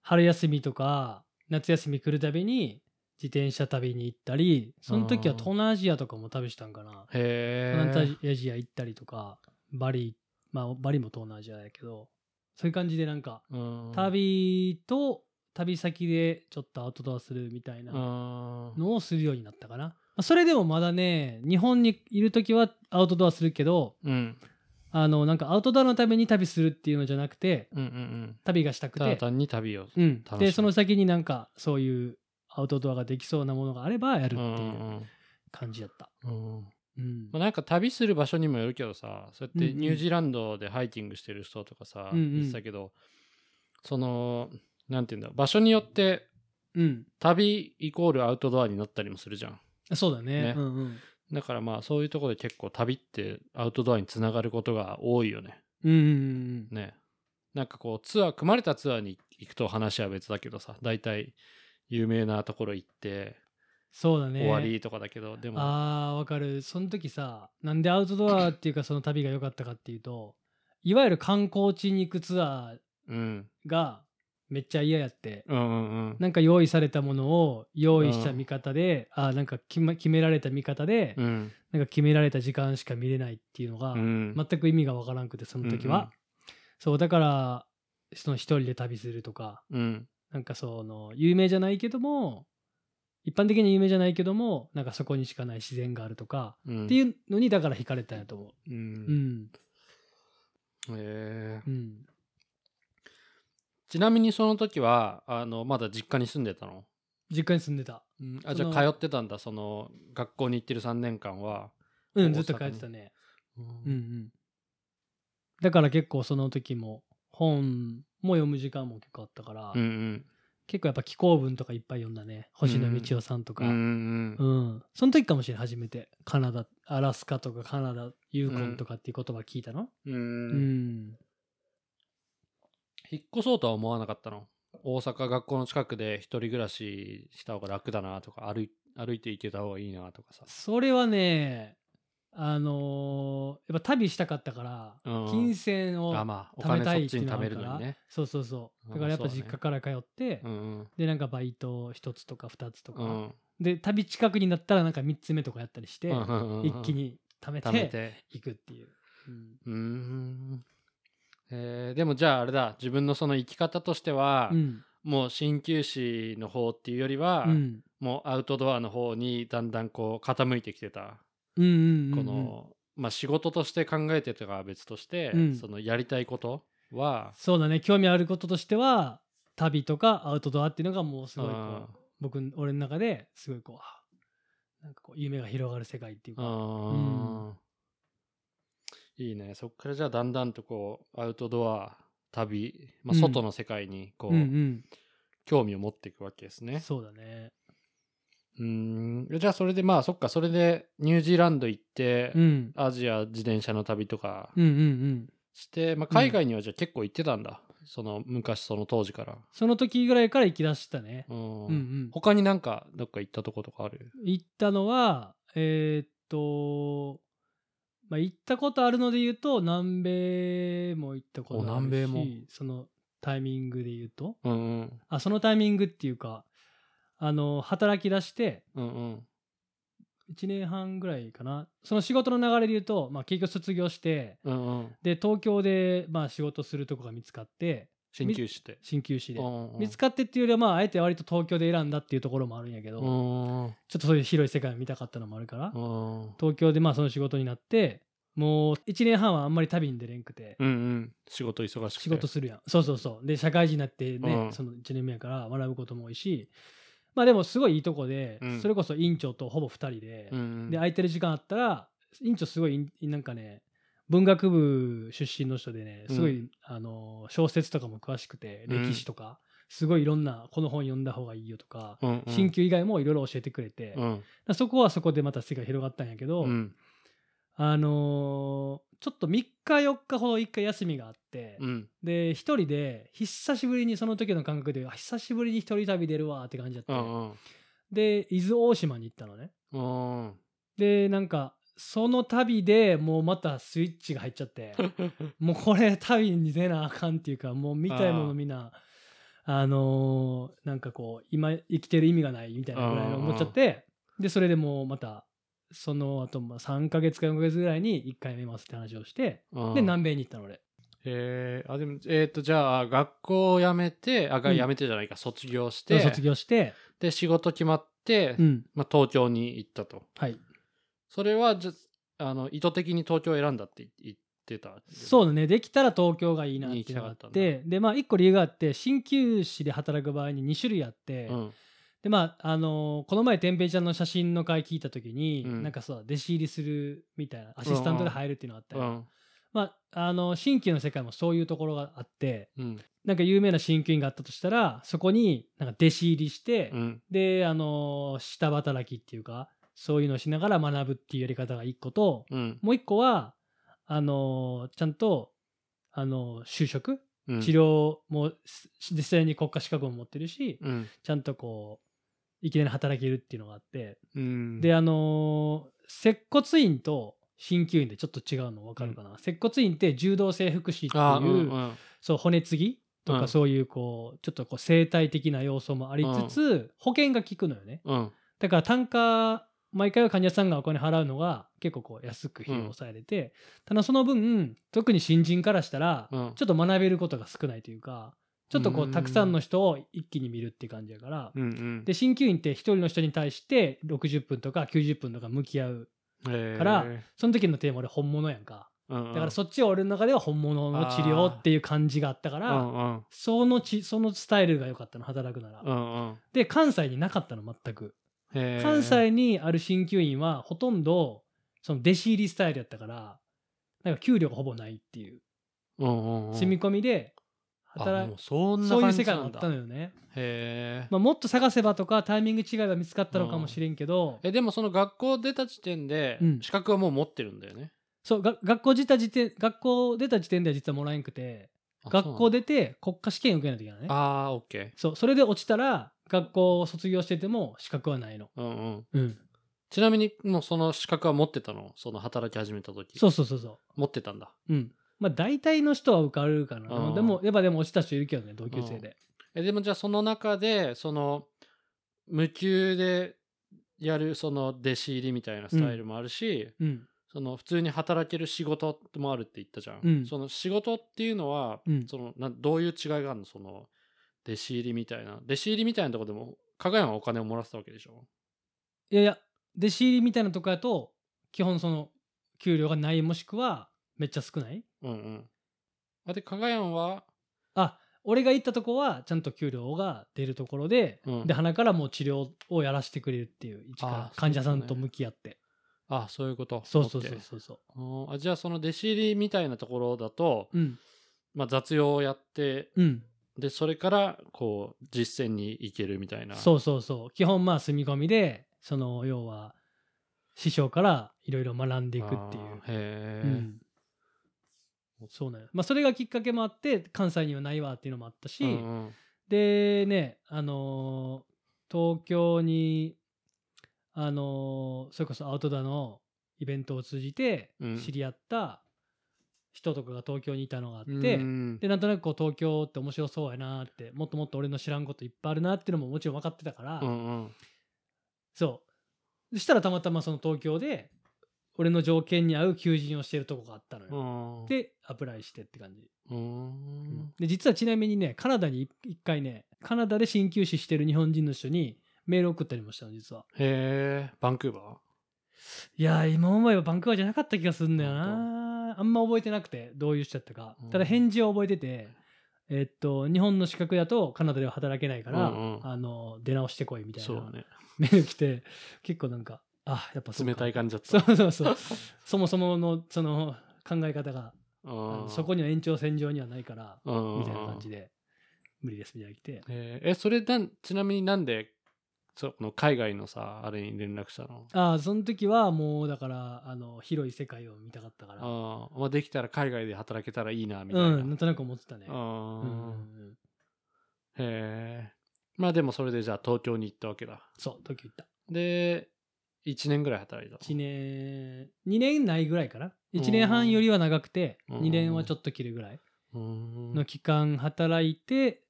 春休みとか夏休み来るたびに自転車旅に行ったりその時は東南アジアとかも旅したんかな。へ東え南アジア行ったりとかバリまあバリも東南アジアやけどそういう感じでなんかうん。旅と旅先でちょっとアウトドアするみたいなうん。のをするようになったかな。まあそれでもまだね日本にいる時はアウトドアするけどうん。あのなんかアウトドアのために旅するっていうのじゃなくてうんうんうん。旅がしたくて。ただ単に旅をうん。楽しむ。でその先になんかそういうアウトドアができそうなものがあればやるってういんう感じやった。うん。うん。うんまあ、なんか旅する場所にもよるけどさそうやってうんうん。ニュージーランドでハイキングしてる人とかさ、うんうん。言ってたけどそのなんていうんだ場所によってうん、旅イコールアウトドアになったりもするじゃんそうだね。ね。うんうん。だからまあそういうところで結構旅ってアウトドアにつながることが多いよね。うんうんうん。ね。なんかこうツアー組まれたツアーに行くと話は別だけどさ大体有名なところ行ってそうだね。終わりとかだけど、でも。あーわかる。その時さなんでアウトドアっていうかその旅が良かったかっていうといわゆる観光地に行くツアーうん。がめっちゃ嫌やって。うんうんうん。なんか用意されたものを用意した見方で、あーなんか決,、ま、決められた見方で、うん。なんか決められた時間しか見れないっていうのが、うん。全く意味がわからんくてその時は、うんうん。そうだからその一人で旅するとかうん。なんかその有名じゃないけども一般的に有名じゃないけどもなんかそこにしかない自然があるとか、うん。っていうのにだから惹かれたんやと思う。う。うん。んへえうん、ちなみにその時はあのまだ実家に住んでたの、実家に住んでた。あじゃあ通ってたんだその学校に行ってる3年間は、うん、ずっと帰ってたね。うん。うんうん。だから結構その時も本も読む時間も結構あったから、うんうん。結構やっぱ気候文とかいっぱい読んだね。星野道夫さんとか。うんうんうん、その時かもしれない初めて。カナダアラスカとかカナダユーコンとかっていう言葉聞いたの？うん。うん、引っ越そうとは思わなかったの。大阪学校の近くで一人暮らしした方が楽だなとか歩い歩いて行けた方がいいなとかさ。それはねあのーやっぱ旅したかったから、うん金銭をあまあお貯め金そったいっていうのがあるから。そうそうそうう。んだからやっぱ実家から通って、うんうん。でなんかバイト一つとか二つとか、うん。で旅近くになったらなんか三つ目とかやったりして、うんうんうん一気に貯め貯めて。ていくっていう、うん。うーんえーでもじゃああれだ自分のその生き方としては、うん。もう鍼灸師の方っていうよりは、うん。もうアウトドアの方にだんだんこう傾いてきてた、うんうんうんこの、まあ、仕事として考えてたかは別として、うん。そのやりたいことはそうだね。興味あることとしては旅とかアウトドアっていうのがもうすごいこうんう僕俺の中ですごいこうあなんかこう夢が広がる世界っていうか、いいね。そっからじゃあだんだんとこうアウトドア旅、まあ、うん。外の世界にこう、うん興味を持っていくわけですね。うん、。そうだね。うーん。じゃあそれでまあそっか。それでニュージーランド行って、うん。アジア自転車の旅とかうんうんうん。して、まあ、海外にはじゃあ結構行ってたんだ、その昔その当時から。その時ぐらいから行き出したね、うん。うんうん、他になんかどっか行ったとことかある？行ったのはえーっとまあ行ったことあるので言うと南米も行ったことあるしお南米も？そのタイミングで言うと。うんうん。あそのタイミングっていうかあの働き出してうんうん。1年半ぐらいかな。その仕事の流れで言うと、まあ、結局卒業してで東京でまあ仕事するとこが見つかって鍼灸師って。鍼灸師で。見つかってっていうよりはまああえて割と東京で選んだっていうところもあるんやけど、うん。ちょっとそういう広い世界を見たかったのもあるから、うん。東京でまあその仕事になってもう1年半はあんまり旅に出れんくて、うんうん。仕事忙しくて。仕事するやん。そうそうそう。で社会人になってね、うん。その1年目やから学ぶことも多いし。まあでもすごいいいとこで、うん。それこそ院長とほぼ2人で、うんうん。で空いてる時間あったら院長すごいなんかね文学部出身の人でねすごい、うあの小説とかも詳しくてうん。歴史とか、すごいいろんなこの本読んだ方がいいよとかうんうん。鍼灸以外もいろいろ教えてくれて、うん。らそこはそこでまた世界広がったんやけど、うん。あのーちょっと3日4日ほど1回休みがあって、うん。で一人で久しぶりにその時の感覚であ久しぶりに一人旅出るわって感じだって、うんで伊豆大島に行ったのね。うん。でなんかその旅でもうまたスイッチが入っちゃって もうこれ旅に出なあかんっていうかもう見たいものみんなあのーなんかこう今生きてる意味がないみたいなぐらいの思っちゃってでそれでもうまたその後まあ3ヶ月か4ヶ月ぐらいに1回目ますって話をしてうんで南米に行ったの俺。へえあでもえっ、とじゃあ学校を辞めてあがうん。辞めてじゃないか、卒業しでて卒業してで仕事決まって、うん。まあ、東京に行ったと。はいそれはじゃあの意図的に東京を選んだって言ってたそうだね。できたら東京がいいなっていうのがあってでまあ1個理由があって鍼灸師で働く場合に2種類あって、うん。でまああのーこの前てんぺいちゃんの写真の回聞いた時に、うん。なんかそう弟子入りするみたいなアシスタントで入るっていうのがあったよ、うん。まああの鍼灸の世界もそういうところがあってうん。なんか有名な鍼灸院があったとしたらそこになんか弟子入りして、うん。であのー下働きっていうかそういうのをしながら学ぶっていうやり方が1個と、うん。もう一個はあのーちゃんとあのー就職うん。治療もし実際に国家資格も持ってるし、うん。ちゃんとこういきなり働けるっていうのがあって、うん。であのー接骨院と鍼灸院でちょっと違うの分かるかな、接骨院って柔道整復師っていうあうんうん。そう骨継ぎとうん。かそういうこうちょっとこう生態的な要素もありつつ、保険が効くのよね。うん。だから単価毎回は患者さんがお金払うのが結構こう安く費用を抑えれて、ただその分特に新人からしたらうん。ちょっと学べることが少ないというかちょっとこううんたくさんの人を一気に見るって感じやから、で鍼灸院って一人の人に対して60分とか90分とか向き合うからその時のテーマ俺本物やんか。だからそっちは俺の中では本物の治療っていう感じがあったから、そのちそのスタイルが良かったの働くなら、で関西になかったの全く関西にある鍼灸院はほとんどその弟子入りスタイルやったからなんか給料がほぼないっていう。うんうんうん。住み込みであ働もうそういう世界があったのよね、へー。まあ、もっと探せばとかタイミング違いが見つかったのかもしれんけど、えでもその学校出た時点でうん。資格はもう持ってるんだよね。そうが学校出た時点学校出た時点では実はもらえんくてあ学校出て国家試験受けないといけないね。ああ、オッケそうそれで落ちたら学校を卒業してても資格はないの。ー。うんうん。うん。ちなみに、もうその資格は持ってたの？その働き始めた時。そうそうそうそ持ってたんだ。ううん。まあ大体の人は受かるかな。うん。でもやっぱでも落ちた人いるけどね同級生で。え、でもじゃあその中で、その、無給でやるその弟子入りみたいなスタイルもあるし、うん。その普通に働ける仕事もあるって言ったじゃん。うん。その仕事っていうのは、うん。そのなどういう違いがあるの？その弟子入りみたいな。弟子入りみたいなとこでも、加賀山はお金をもらってたわけでしょ？いやいや弟子入りみたいなとこやと基本その給料がないもしくはめっちゃ少ない？うんうん。あで、加賀山は、あ俺が行ったとこはちゃんと給料が出るところで、うん。で鼻からもう治療をやらせてくれるっていう一から患者さんと向き合って。あ、そういうこと。そうそうそ OK うそう。そうんあじゃあその弟子入りみたいなところだと、ううん。まあ、雑用をやってうんでそれからこう実践に行けるみたいな。そうそうそう。基本まあ住み込みでその要は師匠からいろいろ学んでいくっていう。へえ、うん。そうねまあそれがきっかけもあって関西にはないわっていうのもあったし、うんうん。でねあのー東京にあのーそれこそアウトドアのイベントを通じてうん。知り合った人とかが東京にいたのがあって、うんでなんとなくこう東京って面白そうやなってもっともっと俺の知らんこといっぱいあるなっていうのももちろん分かってたから、うんうん。そう。そしたらたまたまその東京で俺の条件に合う求人をしてるとこがあったのうよ、ん。でアプライしてって感じ、うん。で実はちなみにねカナダに一一回ねカナダで鍼灸師してる日本人の人にメール送ったりもしたの実は。へえバンクーバいやー今思えばバンクーバーじゃなかった気がするんだよなあんま覚えてなくてどういう人だったか。うん。ただ返事を覚えててえっと日本の資格だとカナダでは働けないから、うんうん。あの出直してこいみたいな。ね。メール来て結構なんかあやっぱ冷たい感じだっそたうそうそう。そもそものその考え方がそこには延長線上にはないからうん。みたいな感じで無理ですみたいな来て。へー。えそれなんちなみになんでその海外のさあれに連絡したの？ああその時はもうだからあの広い世界を見たかったから。あーまあできたら海外で働けたらいいなみたいな、うんなんとなく思ってたね。あうんへえ。まあでもそれでじゃあ東京に行ったわけだ。そう東京行った。で1年ぐらい働いたの？1年2年ないぐらいかな。1年半よりは長くてうん。2年はちょっと切るぐらいの期間働いて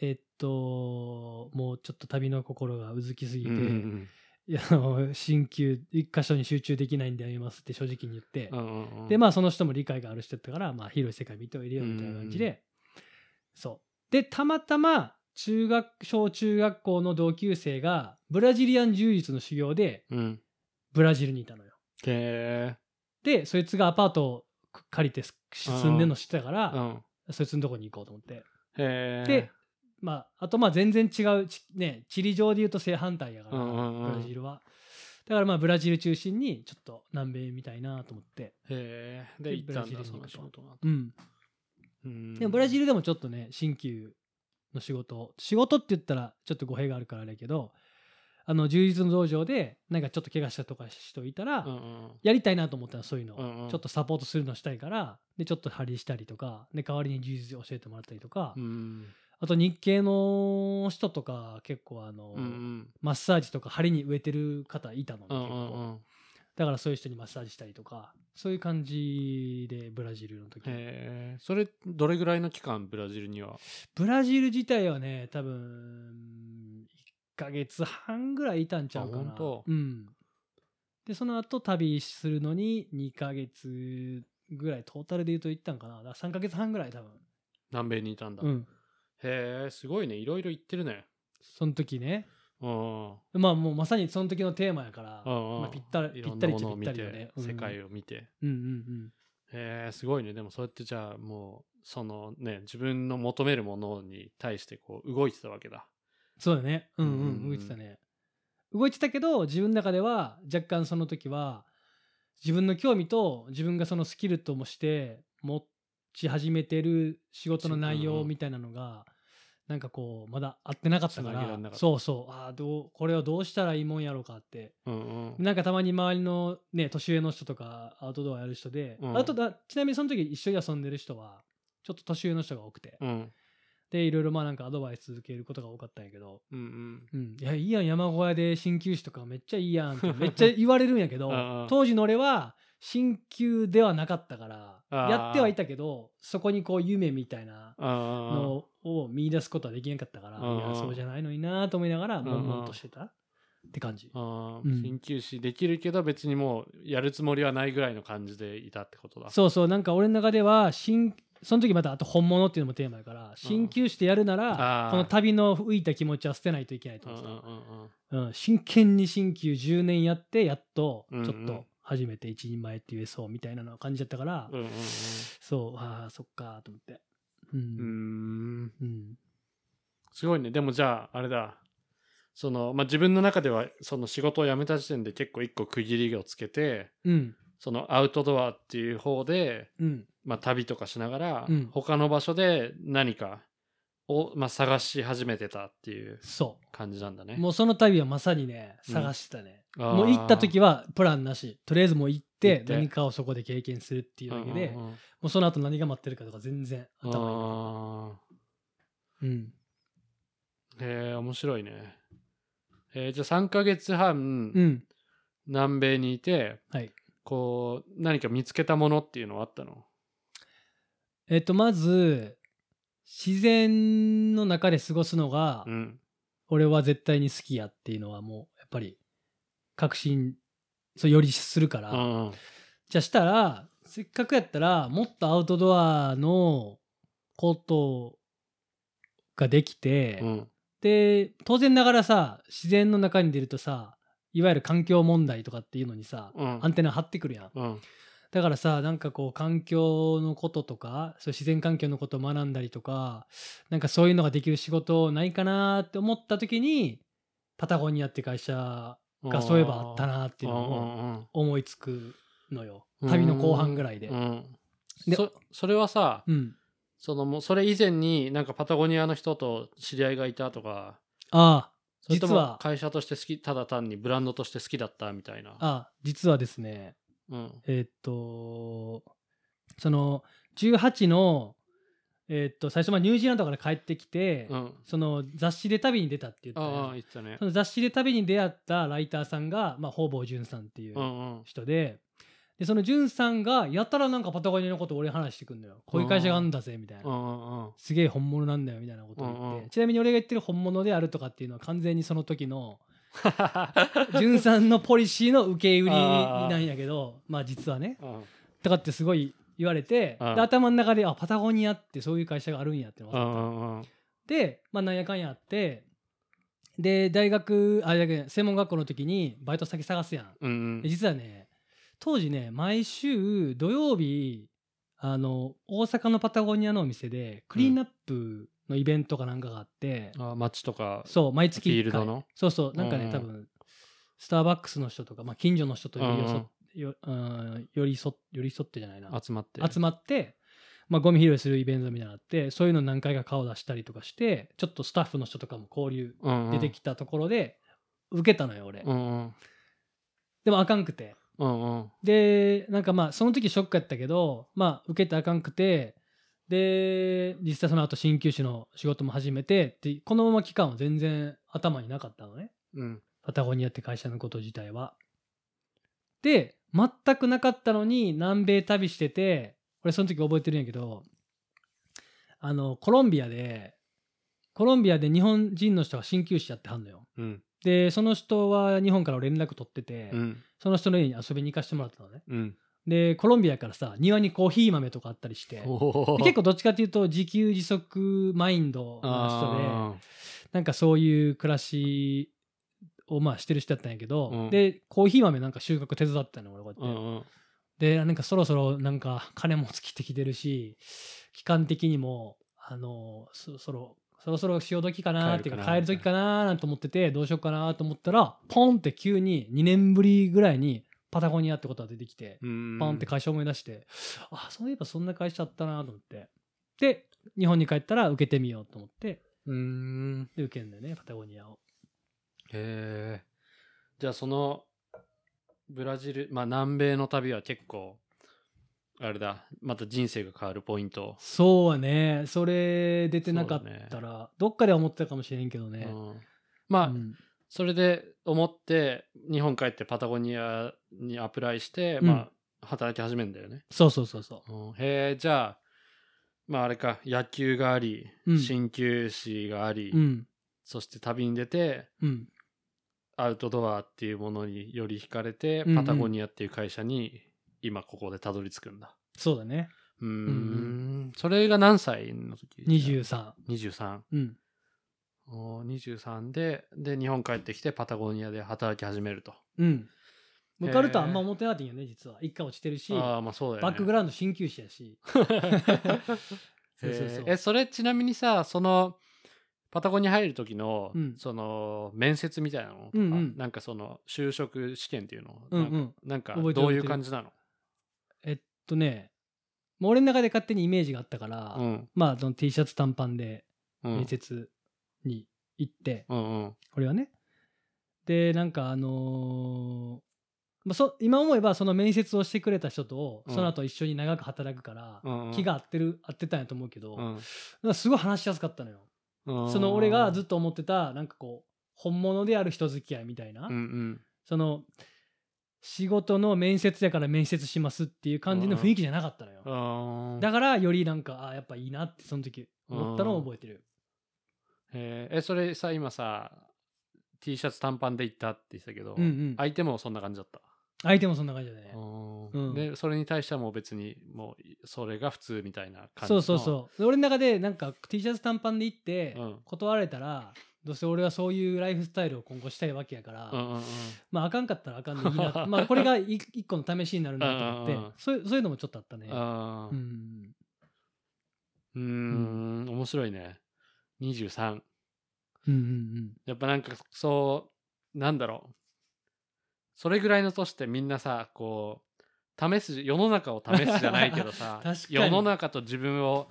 えっともうちょっと旅の心がうずきすぎて、うんうんいやあの鍼灸一箇所に集中できないんでやめますって正直に言って、うんうんうん。でまあその人も理解がある人だったから、まあ、広い世界見ておいでよみたいな感じで、そう。でたまたま中学小中学校の同級生がブラジリアン柔術の修行でうん。ブラジルにいたのよ。へでそいつがアパートを借りて住んでんの知ってたから、えうん。そいつのとこに行こうと思って。へえ。でまああとまあ全然違うちね地理上で言うと正反対やから、うんうんうん。ブラジルは。だからまあブラジル中心にちょっと南米みたいなと思って。へえ。でで行ったんブラだそのジルに行こう仕事がうん。うん。でもブラジルでもちょっとね鍼灸の仕事仕事って言ったらちょっと語弊があるからあれやけどあの充実の道場でなんかちょっと怪我したとか人いたら、うんうん。やりたいなと思ったらそういうの、うんうん。ちょっとサポートするのしたいからでちょっと張りしたりとかで代わりに充実教えてもらったりとか、うんあと日系の人とか結構あの、うんうん。マッサージとか針に植えてる方いたのね、うんうんうん。だからそういう人にマッサージしたりとかそういう感じでブラジルの時。それどれぐらいの期間ブラジルには？ブラジル自体はね多分1ヶ月半ぐらいいたんちゃうかな。うん。でその後旅するのに2ヶ月ぐらいトータルで言うと行ったんかな。だから3ヶ月半ぐらい多分。南米にいたんだ、うんへえすごいね。いろいろ行ってるね。その時ね。うん。まあもうまさにその時のテーマやから、まあ、ぴったりぴったりっちゃぴったりよね。て、世界をを見て。うんうんうん。へえすごいね。でもそうやってじゃあもうそのね自分の求めるものに対してこう動いてたわけだ。そうだね。うんううんうんうん。ん動いてたね。動いてたけど自分の中では若干その時は自分の興味と自分がそのスキルともして持ち始めてる仕事の内容みたいなのがなんかこうまだ合ってなかったからそうそうああどうこれをどうしたらいいもんやろうかって。うんうん。なんかたまに周りのね年上の人とかアウトドアやる人で、うん。アウトドアちなみにその時一緒に遊んでる人はちょっと年上の人が多くて、うん。でいろいろまあなんかアドバイス続けることが多かったんやけど、うん。うん、いやいいやん山小屋で鍼灸師とかめっちゃいいやんってめっちゃ言われるんやけど うんうん。当時の俺は鍼灸ではなかったからやってはいたけどそこにこう夢みたいなあのを見出すことはできなかったからいやそうじゃないのになと思いながらんうん。悶々としてたって感じ。あうん。鍼灸師できるけど別にもうやるつもりはないぐらいの感じでいたってことだ。そうそうなんか俺の中では鍼その時またあと本物っていうのもテーマやから鍼灸師でやるならこの旅の浮いた気持ちは捨てないといけないと思ってうんた、うん、真剣に鍼灸10年やってやっとちょっと初めて一人前って言えそうみたいなの感じだったから、うんうんそうああそっかと思って。ううん。うんん。うん。すごいね。でもじゃああれだ。そのまあ自分の中ではその仕事を辞めた時点で結構一個区切りをつけてうん。そのアウトドアっていう方でうん。まあ、旅とかしながら、うん。他の場所で何かを、まあ、探し始めてたっていうそ感じなんだね。うもうその旅はまさにねうん探してたね、もう行った時はプランなし。とりあえずもう行って何かをそこで経験するっていうだけで、もうその後何が待ってるかとか全然頭にうん。ーへえ面白いね。えーじゃあ3ヶ月半、うん。南米にいてはい。こう何か見つけたものっていうのはあったの？えっとまず自然の中で過ごすのが、うん。俺は絶対に好きやっていうのはもうやっぱり確信そうよりするから、うんうん。じゃあしたらせっかくやったらもっとアウトドアのことができて、うん。で当然ながらさ自然の中に出るとさいわゆる環境問題とかっていうのにさ、うん。アンテナ張ってくるやん。うん。だからさなんかこう環境のこととかそう自然環境のことを学んだりとかなんかそういうのができる仕事ないかなって思った時にパタゴニアって会社がそういえばあったなっていうのをを思いつくのよ。旅の後半ぐらいで。うんでそそれはさ、うん、そのもうそれ以前になんかパタゴニアの人と知り合いがいたとかああそれとも実は。会社として好きただ単にブランドとして好きだったみたいな。ああ実はですねうん。えーっとその18のえーっと最初まあニュージーランドから帰ってきて、うん。その雑誌で旅に出たって言ったやんああ言ってたね。その雑誌で旅に出会ったライターさんが、まあ、方々潤さんっていううんうん。人で、でその潤さんがやたらなんかパタゴニアのことを俺に話してくんのよ。こういう会社があるんだぜみたいな、すげえ本物なんだよみたいなことを言って、ちなみに俺が言ってる本物であるとかっていうのは完全にその時の 潤さんのポリシーの受け売りなんやけどまあ実はね。うん。とかってすごい言われて、うん。で頭の中であパタゴニアってそういう会社があるんやって分かった。んうんうんで、まあ、なんやかんやあってで大学あ専門学校の時にバイト先探すやん。うんうん。で実はね当時ね毎週土曜日あの大阪のパタゴニアのお店でクリーンアップのイベントかなんかがあって、あ街とかそう毎月フィー1回ルドの？そうそうなんかね、うん多分スターバックスの人とか、まあ、近所の人と寄り添っうんようん寄り添寄り添ってじゃないな。集まって。集まって、まあ、ゴミ拾いするイベントみたいなのがあってそういうの何回か顔出したりとかしてちょっとスタッフの人とかも交流出てきたところで受けたのよ俺、うんうん。でもあかんくて。うんうん。でなんかまあその時ショックやったけどまあ受けてあかんくてで実際その後鍼灸師の仕事も始めてってこのまま期間は全然頭になかったのね。うん。パタゴニアって会社のこと自体は。で全くなかったのに南米旅してて俺その時覚えてるんやけどあのコロンビアでコロンビアで日本人の人が鍼灸師やってはんのよ。うん。でその人は日本から連絡取ってて、うん。その人の家に遊びに行かせてもらったのね。うん。でコロンビアからさ庭にコーヒー豆とかあったりして結構どっちかっていうと自給自足マインドな人であなんかそういう暮らしをまあしてる人だったんやけど、うん。でコーヒー豆なんか収穫手伝ってたの俺こうやって、んうん。でなんかそろそろなんか金も尽きてきてるし期間的にもあのそそろそろそろ潮時かなっていうか帰る時かなな。んて思っててどうしようかなと思ったらポンって急に2年ぶりぐらいにパタゴニアってことが出てきて、うん。ポンって会社思い出して、あそういえばそんな会社あったなと思って。で日本に帰ったら受けてみようと思ってうーん。で受けんだよねパタゴニアを。へえじゃあそのブラジルまあ南米の旅は結構あれだ。また人生が変わるポイント、そうはね。それ出てなかったら、どっかでは思ってたかもしれんけどね、うん。まあ、うん。それで思って日本帰ってパタゴニアにアプライして、うん。まあ働き始めるんだよね、そうそうそうそう。ん。へえじゃあまああれか。野球がありうん。鍼灸師があり、そして旅に出てうんアウトドアっていうものにより惹かれて、うんうん。パタゴニアっていう会社に今ここでたどり着くんだ。そうだね。うーんうん。それが何歳の時？23 23うん。おー23でで日本帰ってきてパタゴニアで働き始めると。うん。受かるとはあんま思ってなかったんよね実は。一回落ちてるしああまあそうだよね。バックグラウンド鍼灸師やし。そうそうそう。えそれちなみにさそのパタゴニア入る時の、うん。その面接みたいなのとか、うんうん。なんかその就職試験っていうの、うんうん。なんか覚えてる。どういう感じなの？えっとねもう俺の中で勝手にイメージがあったから、うん。まあその T シャツ短パンでうん。面接に行って、うんうん。これはね。でなんかあのーまあ、そ今思えばその面接をしてくれた人とうん。その後一緒に長く働くから、うんうん。気が合ってる合ってたんやと思うけど、うん。なんかすごい話しやすかったのよ。うん。その俺がずっと思ってたなんかこう本物である人付き合いみたいな、うんうん。その仕事の面接やから面接しますっていう感じの雰囲気じゃなかったのよ。だからよりなんかあやっぱいいなってその時思ったのを覚えてる。えそれさ今さ T シャツ短パンで行ったって言ってたけど、うんうん。相手もそんな感じだった、相手もそんな感じだね。うん。うん。でそれに対してはもう別にもうそれが普通みたいな感じそうのそうそう。で俺の中でなんか T シャツ短パンで行ってうん。断られたらどうせ俺はそういうライフスタイルを今後したいわけやから、うんうんうん。まああかんかったらあかんでいいな まあこれがい一個の試しになるなと思ってうんうんうん。そういうそういうのもちょっとあったね。うん。うーん。面白いね。23うんうんうん。やっぱなんかそうなんだろうそれぐらいの年ってみんなさこう試す世の中を試すじゃないけどさ 世の中と自分を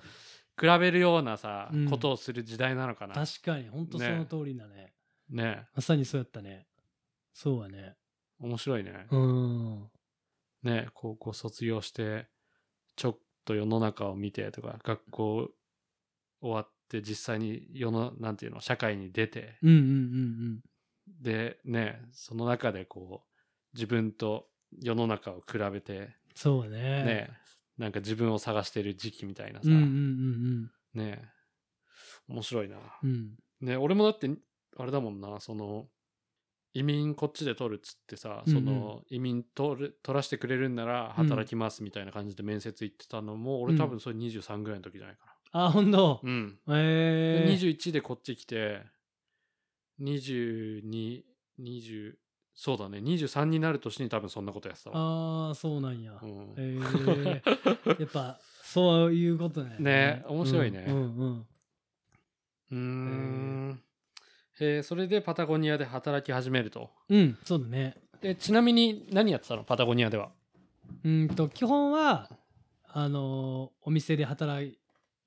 比べるようなさ、うん。ことをする時代なのかな。確かに。本当そね。の通りだね。ね。まさにそうやったね。そうはね。面白いね、うん。ね高校卒業してちょっと世の中を見てとか学校終わって実際に世のなんていうの社会に出て。うんうんうん。でねその中でこう自分と世の中を比べてそうね。ね、なんか自分を探してる時期みたいなさ、うんうんうんね。面白いな、うん。うんね俺もだってあれだもんな。その移民こっちで取るっつってさ、うんうん。その移民取る取らせてくれるんなら働きますみたいな感じで面接行ってたのも、俺多分それ23ぐらいの時じゃないかあ本当？なうん、ええで21でこっち来て2220そうだね。23になる年に多分そんなことやってたわ、ああそうなんや、うん。ええ やっぱそういうことね。ね面白いね。うんうんえーそれでパタゴニアで働き始めると。うん、うん、そうだね。でちなみに何やってたの？パタゴニアでは。うんと基本はあのーお店で働い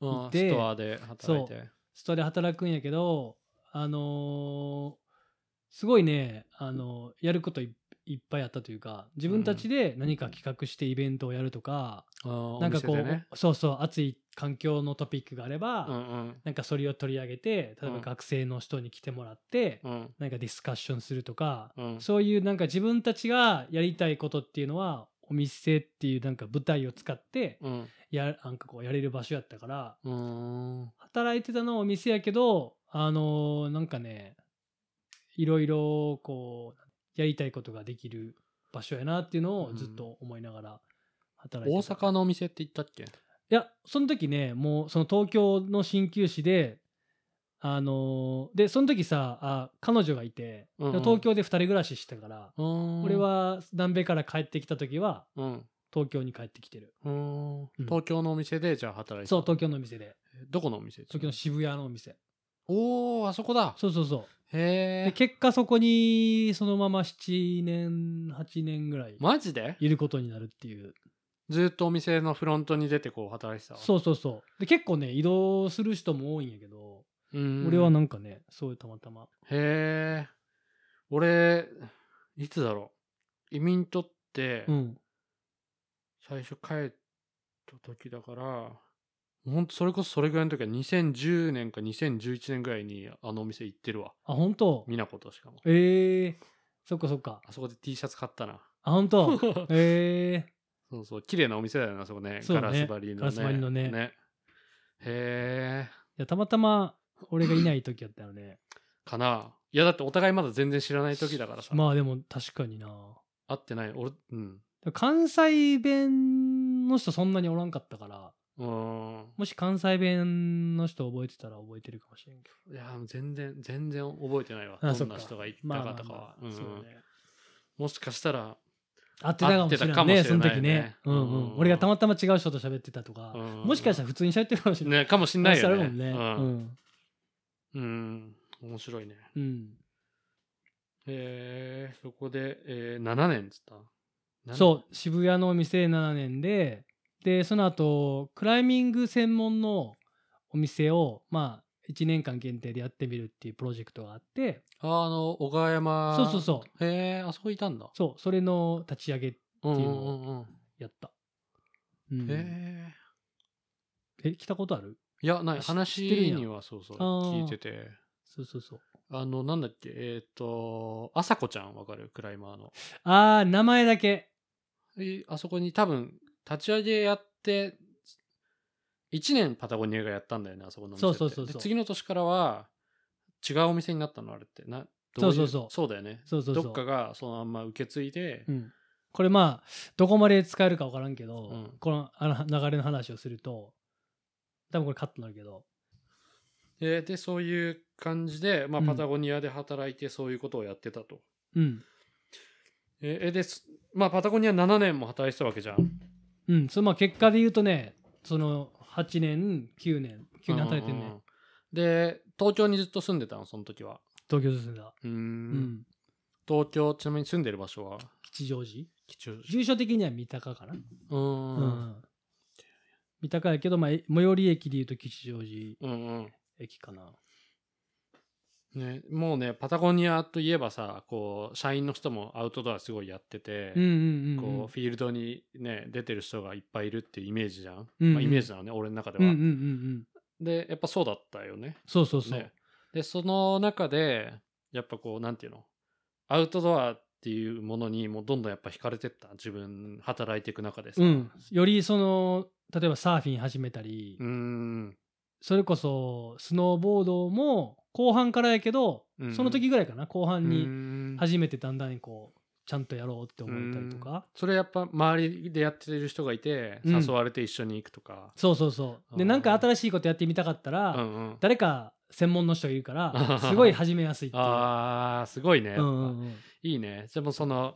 うんでストアで働いて。ストアで働くんやけどあのーすごいね、あのーやることいいっぱいあったというか自分たちで何か企画してイベントをやるとか、あーなんかこう、ね。そうそう熱い環境のトピックがあれば、うんうん。なんかそれを取り上げて例えばうん。学生の人に来てもらって、うん。なんかディスカッションするとか、うん。そういうなんか自分たちがやりたいことっていうのはお店っていうなんか舞台を使ってうん。やなんかこうやれる場所やったから働いてたのはお店やけどあのーなんかねいろいろこうやりたいことができる場所やなっていうのをずっと思いながら働い大てた、阪のお店って言ったっけ？いやその時ねもうその東京の鍼灸師であのーでその時さあ彼女がいて、うんうん。東京で2人暮らししてたから、俺俺は南米から帰ってきた時はうん。東京に帰ってきてる。うーん。うん。東京のお店でじゃあ働いてたそう東京のお店で。どこのお店？東京の渋谷のお店。おおあそこだ。そうそうそうへえで結果そこにそのまま7年8年ぐらいマジで？いることになるっていう。ずっとお店のフロントに出てこう働いてたそうそうそう。で結構ね移動する人も多いんやけど、うーん。俺はなんかねそういうたまたま。へえ俺いつだろう。移民取ってうん。最初帰った時だからほんとそれこそそれぐらいの時は2010年か2011年ぐらいにあのお店行ってるわ。あ本当美奈子としかも。ええそっかそっか。あそこで T シャツ買ったな。あ本当 ええそうそう。綺麗なお店だよなあそこね。ね。ガラス張りのね。ガラス張りのね。へえたまたま俺がいない時やったよね。かな。いやだってお互いまだ全然知らない時だからさ、まあでも確かにな。会ってない。俺うん。関西弁の人そんなにおらんかったからうーん。もし関西弁の人覚えてたら覚えてるかもしれんけど。いや全然全然覚えてないわ。あどんな人がいたまあまあかとかは。まあうん。そうね。もしかしたら会ってたかもしれ会ってたないねかもしれないね。その時ね。うんううん。ん俺がたまたま違う人と喋ってたとか。うんもしかしたら普通に喋ってるかもしれない。ねかもしんないよね。あるもんね。ううん。んうん。面白いね。うん。えー、そこで、えー、7年っつった？そう渋谷のお店7年ででその後クライミング専門のお店をまあ1年間限定でやってみるっていうプロジェクトがあって。ああの小川山そうそうそう。へえあそこいたんだ。そうそれの立ち上げうんうんっていうのをうんうんやった、うん。へええ来たことある？いやない話にはそうそう聞いてて。そうそうそう。あのなんだっけ？えっ、とあさこちゃんわかる？クライマーの。ああ名前だけ。えあそこに多分立ち上げやって1年パタゴニアがやったんだよねあそこのお店そうそうそうそう。で次の年からは違うお店になったのあれってなどいそうそうそう。そうだよね。そうそうそう。どっかがそのまんま受け継いで、うん、これまあどこまで使えるか分からんけど、うん。このあの流れの話をすると多分これカットになるけど。ででそういう感じで、まあ、うん。パタゴニアで働いてそういうことをやってたと。うん。ええですまあパタゴニア7年も働いてたわけじゃん。うんそのまあ結果で言うとねその8年9年9年働いてんね、うんうんうん。で東京にずっと住んでたのその時は？東京進んだうーん。うん。東京ちなみに住んでる場所は？吉祥寺？吉祥寺。住所的には三鷹かな。ううーん。三鷹やけど、まあ、え最寄り駅で言うと吉祥寺うんうん。駅かなね、もうねパタゴニアといえばさこう社員の人もアウトドアすごいやってて、うんうんうんこうん。うフィールドにね出てる人がいっぱいいるっていうイメージじゃん、うんうん。まあ、イメージなのね俺の中では、うんうんうんうん。でやっぱそうだったよね。そうそうそう、ね。でその中でやっぱこうなんていうの？アウトドアっていうものにもうどんどんやっぱ惹かれてった？自分働いていく中でさ。うん、よりその例えばサーフィン始めたり、うーん。それこそスノーボードも後半からやけど、うんその時ぐらいかな後半うに初めてだんだんこうちゃんとやろうって思えたりとか、それやっぱ周りでやってる人がいてうん。誘われて一緒に行くとか、そうそうそう。でなんか新しいことやってみたかったら、うんうん。誰か専門の人がいるから すごい始めやすいっていう。あーすごいねうんうんうん。いいね。でもその、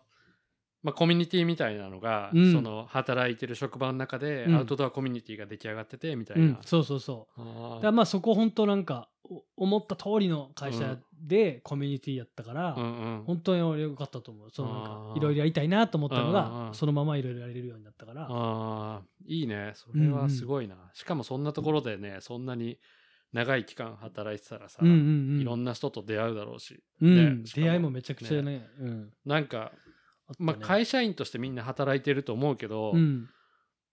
まあ、コミュニティみたいなのが、うん。その働いてる職場の中でうん。アウトドアコミュニティが出来上がっててみたいな、うん、そうそうそう。あー。だまあそこ本当なんかお思った通りの会社でコミュニティやったから、本当に俺良かったと思う。そうなんかあー。いろいろやりたいなと思ったのがうんそのままいろいろやれるようになったから。あーいいね。それはすごいな、しかもそんなところでねそんなに長い期間働いてたらさ、いろんな人と出会うだろうし、うん。ね出会いもめちゃくちゃねうん。なんか、まあ、会社員としてみんな働いてると思うけど、うん。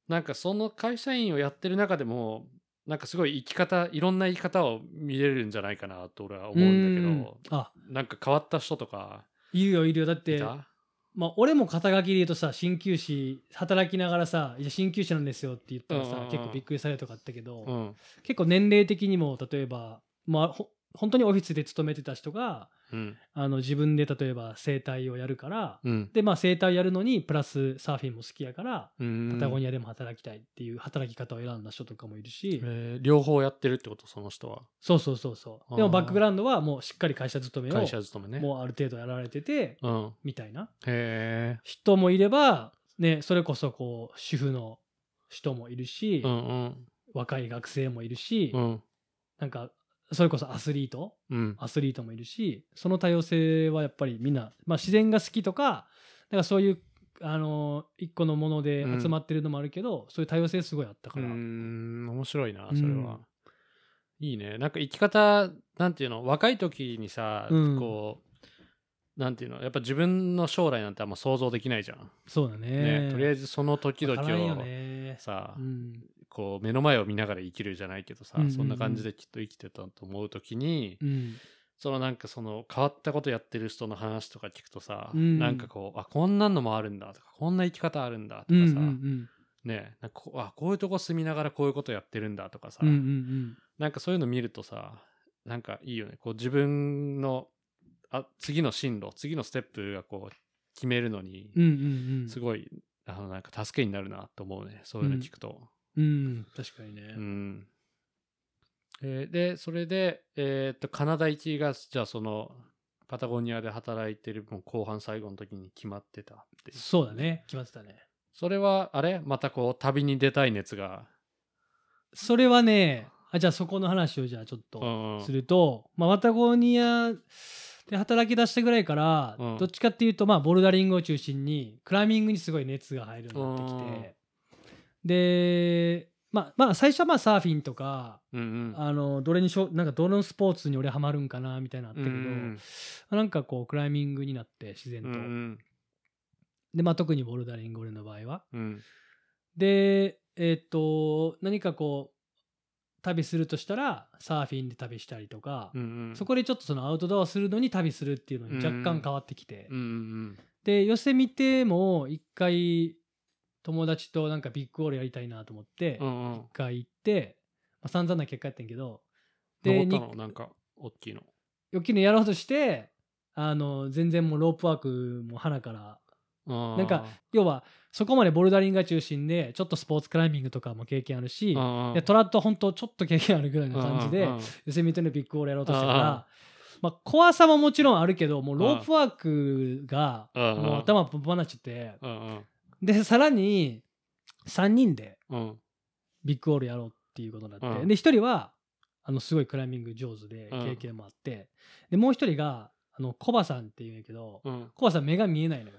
なんかその会社員をやってる中でもなんかすごい生き方いろんな生き方を見れるんじゃないかなと俺は思うんだけど、うん。あ。なんか変わった人とかいるよいるよ。だってまあ俺も肩書きで言うとさ鍼灸師働きながらさ「いや鍼灸師なんですよ」って言ったらさ、うんうんうん。結構びっくりされるとかあったけど、うん。結構年齢的にも例えばまあほ本当にオフィスで勤めてた人がうん。あの自分で例えば整体をやるから、うん。でまあ整体やるのにプラスサーフィンも好きやから、うん。パタゴニアでも働きたいっていう働き方を選んだ人とかもいるし、えー両方やってるってことその人は？そうそうそうそう。でもバックグラウンドはもうしっかり会社勤めを会社勤めね。もうある程度やられててうん。みたいな。へ人もいれば、ね、それこそこう主婦の人もいるし、えうんうん。若い学生もいるし、うん。なんかそれこそアスリートうん。アスリートもいるしその多様性はやっぱりみんな、まあ、自然が好きとかだからそういうあの一個のもので集まってるのもあるけど、そういう多様性すごいあったから、ん面白いなうん。それは、いいね。なんか生き方なんていうの？若い時にさ、うん。こうなんていうの？やっぱ自分の将来なんてあんま想像できないじゃん、そうだね。ねとりあえずその時々をねね。さ、うん。こう目の前を見ながら生きるじゃないけどさ、うんうんうんそんな感じできっと生きてたと思う時に、うん。そのなんかその変わったことやってる人の話とか聞くとさ、うんなんかこうあこんなんのもあるんだとかこんな生き方あるんだとうん。かさ、うんうんねなんかこうあこういうとこ住みながらこういうことやってるんだとかさ、うん。うんうんなんかそういうの見るとさなんかいいよねこう自分のあ次の進路次のステップがこう決めるのにうん。うんうんうん。すごい、あのなんか助けになるなと思うねそういうの聞くと。うん。確かにね。うんえーでそれで、えーっとカナダ行きがじゃあそのパタゴニアで働いてるもう後半最後の時に決まってたってそうだね。決まってたね。それはあれ？またこう旅に出たい熱が、それはね、あじゃあそこの話をじゃあちょっとうんうんすると、まあ、ワタゴニアで働き出したぐらいから、うんどっちかっていうと、まあ、ボルダリングを中心にクライミングにすごい熱が入るようになってきて、で、まあ、まあ最初はまあサーフィンとか、うんうん。あのどれにしょなんかどのスポーツに俺ハマるんかなみたいなのあったけど、うんなんかこうクライミングになって自然と、うんうん。で、まあ、特にボルダリング俺の場合は。うん。でえっ、と何かこう旅するとしたらサーフィンで旅したりとか、うんうん。そこでちょっとそのアウトドアするのに旅するっていうのに若干変わってきて、うんうん。で寄せ見ても一回友達となんかビッグオールやりたいなと思ってうんうん。うん一回行って、まあ、散々な結果やったんやけど登ったにのなんか大きいの？大きいのやろうとしてあの全然もうロープワークも花からななんか要はそこまでボルダリングが中心でちょっとスポーツクライミングとかも経験あるしでトラッド本当ちょっと経験あるぐらいの感じでヨセミテのビッグオールやろうとしたら、まあ、怖さももちろんあるけどもうロープワークがうんもう頭パンパンになっちゃってうんうんでさらに3人でうん。ビッグオールやろうっていうことになって、うん。で1人はあのすごいクライミング上手でうん。経験もあって、でもう1人があのコバさんっていうんやけど、うん。コバさん目が見えないのよ。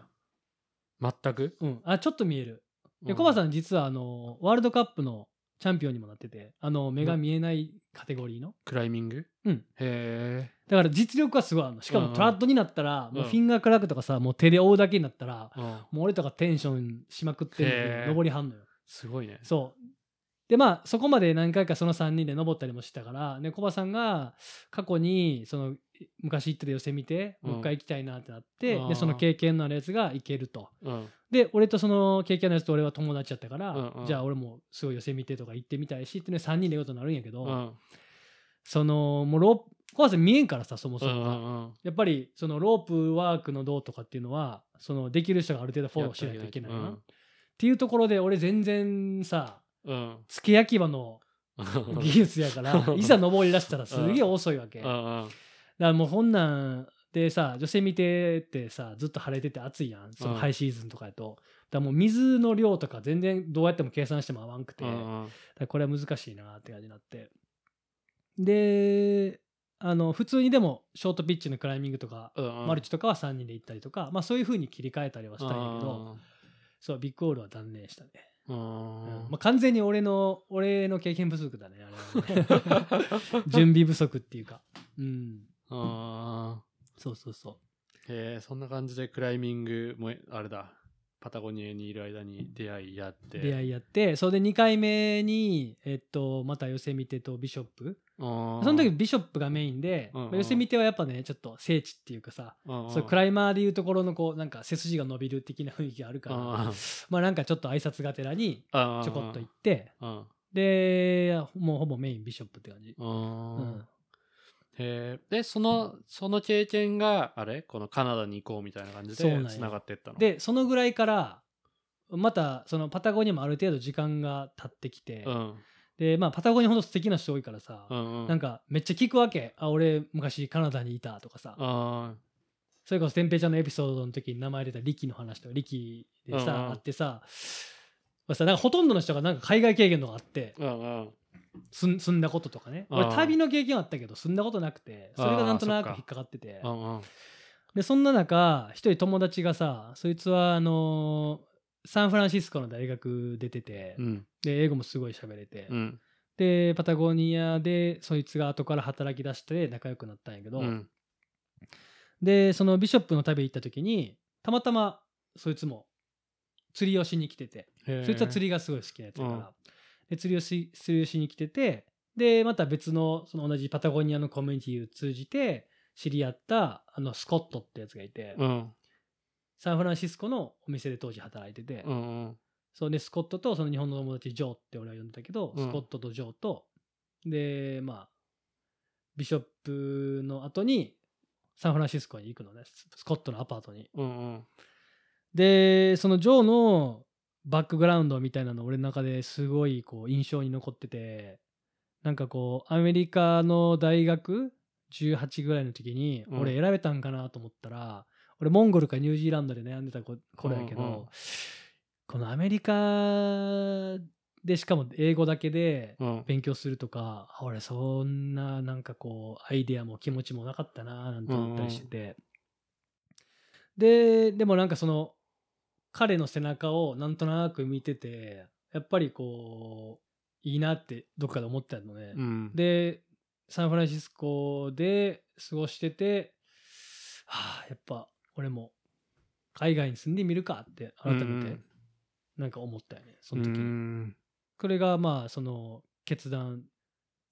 全く？うん、あちょっと見える。でコバさん実はあのワールドカップのチャンピオンにもなっててあの目が見えないカテゴリーの。クライミング？うん。へだから実力はすごいあるの。しかうんうん。もトラッドになったら、もううんフィンガークラックとかさ、もう手で追うだけになったら、えうん。もう俺とかテンションしまくってるのへーに登りはんのよ。すごいね。そう。でまあそこまで何回かその3人で登ったりもしたからでコバさんが過去にその昔行ってた寄せ見てうん。もう一回行きたいなってなって、あー。でその経験のあるやつが行けると。うんで俺とその経験のやつと俺は友達やったから、うんうん。じゃあ俺もすごい寄せ見てとか行ってみたいしってね3人でことになるんやけど、うん。そのもうロープコバさん見えんからさそもそもが。うんうんやっぱりそのロープワークのどうとかっていうのはそのできる人がある程度フォローしないといけないな、うん。っていうところで俺全然さうん。付け焼き場の技術やから いざ登り出したらすげえ遅いわけ、うだからもうこんなんでさ女性見てってさずっと晴れてて暑いやんそのうん。ハイシーズンとかやと、だからもう水の量とか全然どうやっても計算しても合わんくて、これは難しいなって感じになって。であの普通にでもショートピッチのクライミングとか、うんマルチとかは3人で行ったりとか、まあ、そういう風に切り替えたりはしたんやけど、そうビッグオールは断念したね、うん。うん。まあ、完全に俺の俺の経験不足だねあれはね。準備不足っていうか。うん。あそうそうそーへえそんな感じでクライミングもあれだ。パタゴニアにいる間に出会いやって。う出会いやってそれで2回目に、えっと、また寄せ見てとビショップ。そその時ビショップがメインで、うんうん。まあ寄せ見てはやっぱねちょっと聖地っていうかさ、そういうクイライマーでいうところのこうなんか背筋が伸びる的な雰囲気があるから、まあなんかちょっと挨拶がてらにちょこっと行ってうん。でもうほぼメインビショップって感じ、うんうんへえでそのその経験があれ？このカナダに行こうみたいな感じそうなんや。でつながってったの？でそのぐらいからまたそのパタゴニアもある程度時間が経ってきて、うん。でまあパタゴニアほど素敵な人多いからさ、うんうん。なんかめっちゃ聞くわけ。あ俺昔カナダにいたとかさ。あそれこそ天平ちゃんのエピソードの時に名前出たリキの話とかリキでさ、うんうん。あってさまあさなんかほとんどの人がなんか海外経験とかあってーうんうんすん住んだこととかね。うん俺旅の経験はあったけど住んだことなくてそれがなんとなく引っかかってて。でそんな中一人友達がさそいつはあのーサンフランシスコの大学出てて、うん。で英語もすごい喋れて、うん。でパタゴニアでそいつが後から働き出して仲良くなったんやけど、うん。でそのビショップの旅行った時にたまたまそいつも釣りをしに来ててそいつは釣りがすごい好きなやつだから、うんで釣りをし釣りをしに来ててでまた別のその同じパタゴニアのコミュニティを通じて知り合ったあのスコットってやつがいて、うん。サンフランシスコのお店で当時働いてて、うんうん。そうでスコットとその日本の友達ジョーって俺は呼んでたけど、うん。スコットとジョーとでまあビショップの後にサンフランシスコに行くのねススコットのアパートに。うんうん。でそのジョーのバックグラウンドみたいなの俺の中ですごいこう印象に残っててなんかこうアメリカの大学18ぐらいの時にうん。俺選べたんかなと思ったら、俺モンゴルかニュージーランドで悩んでた子頃やけど、このアメリカでしかも英語だけでうん。勉強するとか、あ俺そんななんかこうアイデアも気持ちもなかったななんて思ったりしてて、ででもなんかその彼の背中をなんとなく見ててやっぱりこういいなってどっかで思ってたのね、うん。でサンフランシスコで過ごしててはあやっぱ俺も海外に住んでみるかって改めてうんなんか思ったよねその時に。うん。これがまあその決断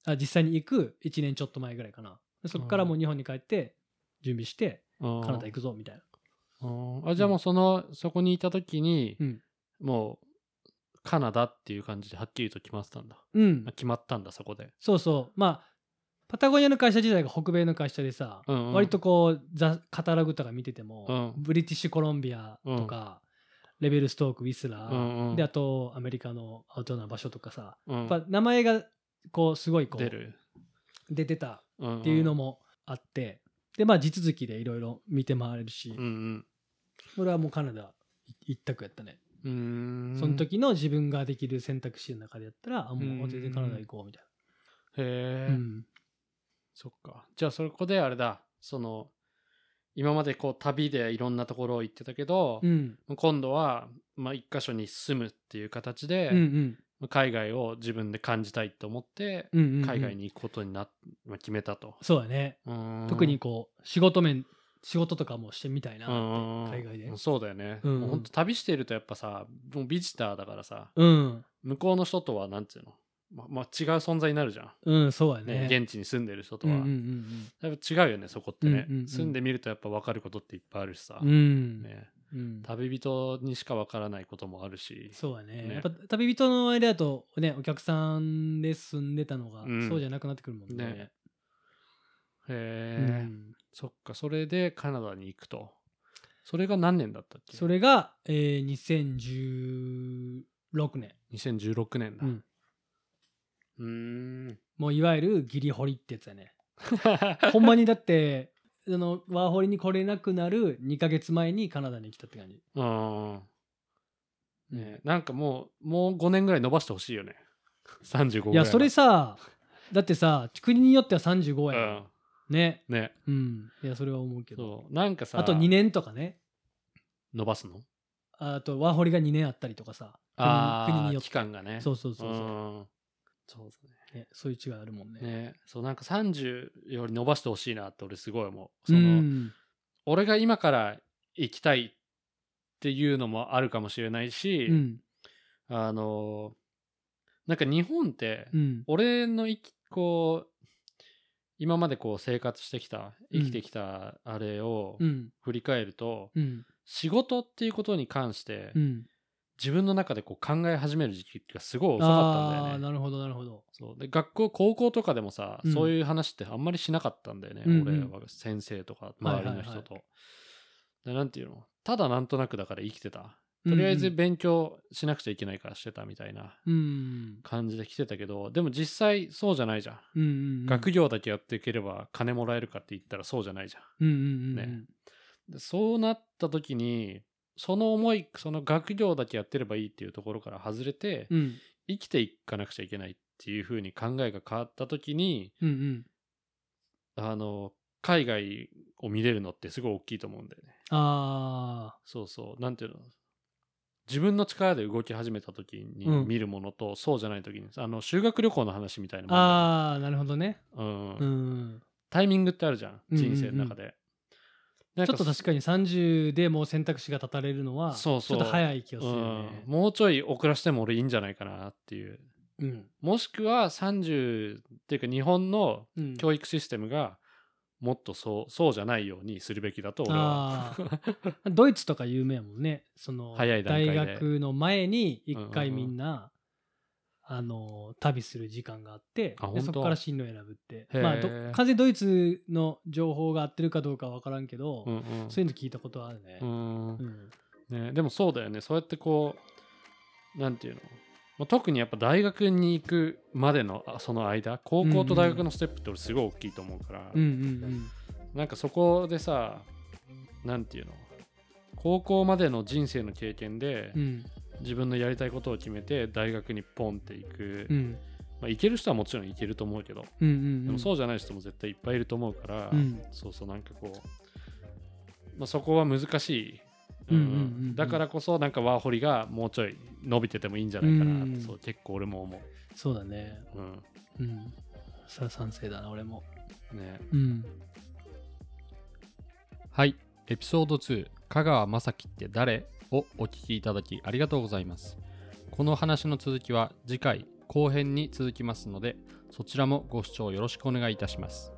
あ実際に行く1年ちょっと前ぐらいかな。でそこからもう日本に帰って準備してうんカナダ行くぞみたいな。うんあじゃあもうそのそこにいた時にうん。もうカナダっていう感じではっきりと決まってたんだ。うん。あ決まったんだそこで。そうそう。まあパタゴニアの会社自体が北米の会社でさ、うんうん。割とこうザカタログとか見てても、うん。ブリティッシュコロンビアとか、レベルストークウィスラー、うんうん。であとアメリカのアウトドアな場所とかさ、うん。やっぱ名前がこうすごいこう出る。出てたっっていうのもあって、でまあ地続きでいろいろ見て回れるし、うん俺はもうカナダ一択やったね、うんうん。その時の自分ができる選択肢の中でやったらあもう全然カナダ行こうみたいへえ、な、うん。そっか。じゃあそこであれだ。その今までこう旅でいろんなところ行ってたけど、うん。今度は、まあ、一箇所に住むっていう形で、うんうん。海外を自分で感じたいと思って、海外に行くことになっ、まあ、決めたと。そうやね。うん。特にこう仕事面仕事とかもしてみたいな海外で。そうだよね。うん。うんもうほんと旅してるとやっぱさもうビジターだからさうん。向こうの人とはなんていうの？ままあ、違う存在になるじゃん、うんそうやね。ね現地に住んでる人とは、うんうんやっぱ違うよねそこってね、うんうんうん。住んでみるとやっぱ分かることっていっぱいあるしさ、うん。うんね、うん。旅人にしか分からないこともあるし。そうやね。ね。やっぱ旅人の間だとねお客さんで住んでたのがうん。そうじゃなくなってくるもんねねへうえ、ん。そっかそれでカナダに行くと。それが何年だったっけ？それが、えー、2016年、2016年だ。うん、もういわゆるギリホリってやつやね。ほんまにだってあのワーホリに来れなくなる2ヶ月前にカナダに来たって感じ、うん。ねなんかもうもう5年ぐらい伸ばしてほしいよね。35ぐらいいやそれささだってさ国によっては35うやん、んね。ね。うん。いやそれは思うけど。そう。なんかさあと2年とかね。伸ばすの？あとワーホリが2年あったりとかさ。ああ国によって。期間がね。そうそうそうそう、ん。そうですね。ね、そういう違いあるもんね。ね。そうなんか30より伸ばしてほしいなって俺すごい思う。うその、ん。俺が今から行きたいっていうのもあるかもしれないし、うん。あのなんか日本って、うん。俺のこう今までこう生活してきたうん。生きてきたあれをうん。振り返ると、うん。仕事っていうことに関して、うん。自分の中でこう考え始める時期がすごい遅かったんだよね。なるほどなるほど。そう。で学校高校とかでもさ、うん。そういう話ってあんまりしなかったんだよね、うんうん。俺は先生とか周りの人と。はでなんていうの？ただなんとなくだから生きてた。とりあえず勉強しなくちゃいけないからしてたみたいなうん。感じで来てたけどでも実際そうじゃないじゃん。うんうんうん。学業だけやっていければ金もらえるかって言ったらそうじゃないじゃん。うんうんうんね。でそうなった時にその思いその学業だけやってればいいっていうところから外れて、うん。生きていかなくちゃいけないっていう風に考えが変わった時にうんうん。あの海外を見れるのってすごい大きいと思うんだよね。あそうそう。なんていうの？自分の力で動き始めた時にうん。見るものと、そうじゃない時にあの修学旅行の話みたいなあーなるほどね。うん。うん。タイミングってあるじゃんうんうんうん。人生の中で。なんちょっと確かに30でもう選択肢が立たれるのはそうそう。ちょっと早い気がするようん。ね。もうちょい遅らせても俺いいんじゃないかなっていう。うん。もしくは30っていうか日本のうん。教育システムがもっとそうそうじゃないようにするべきだと俺は。あ ドイツとか有名やもんね。その早い段階で。大学の前に一回みんな、あの旅する時間があってでそこから進路選ぶって。まあど完全にドイツの情報が合ってるかどうかは分からんけど、うんうん。そういうの聞いたことはあるね。う。ん。うん。ね、でもそうだよね。そうやってこうなんていうの、まあ、特にやっぱ大学に行くまでのあその間高校と大学のステップって俺すごい大きいと思うから、うんうんなんかそこでさなんていうの高校までの人生の経験でうん。うん自分のやりたいことを決めて大学にポンって行く、うん。まあ、行ける人はもちろん行けると思うけど、うんうん。でもそうじゃない人も絶対いっぱいいると思うから、うん。そうそうなんかこう、まあ、そこは難しい、うんうんうんうん。だからこそなんかワーホリがもうちょい伸びててもいいんじゃないかなって、うん。そう結構俺も思そうだね。う、うん。うん。それは賛成だな俺も。ね、うん。はい。エピソード2香川正樹って誰をお聞きいただきありがとうございます。この話の続きは次回後編に続きますのでそちらもご視聴よろしくお願いいたします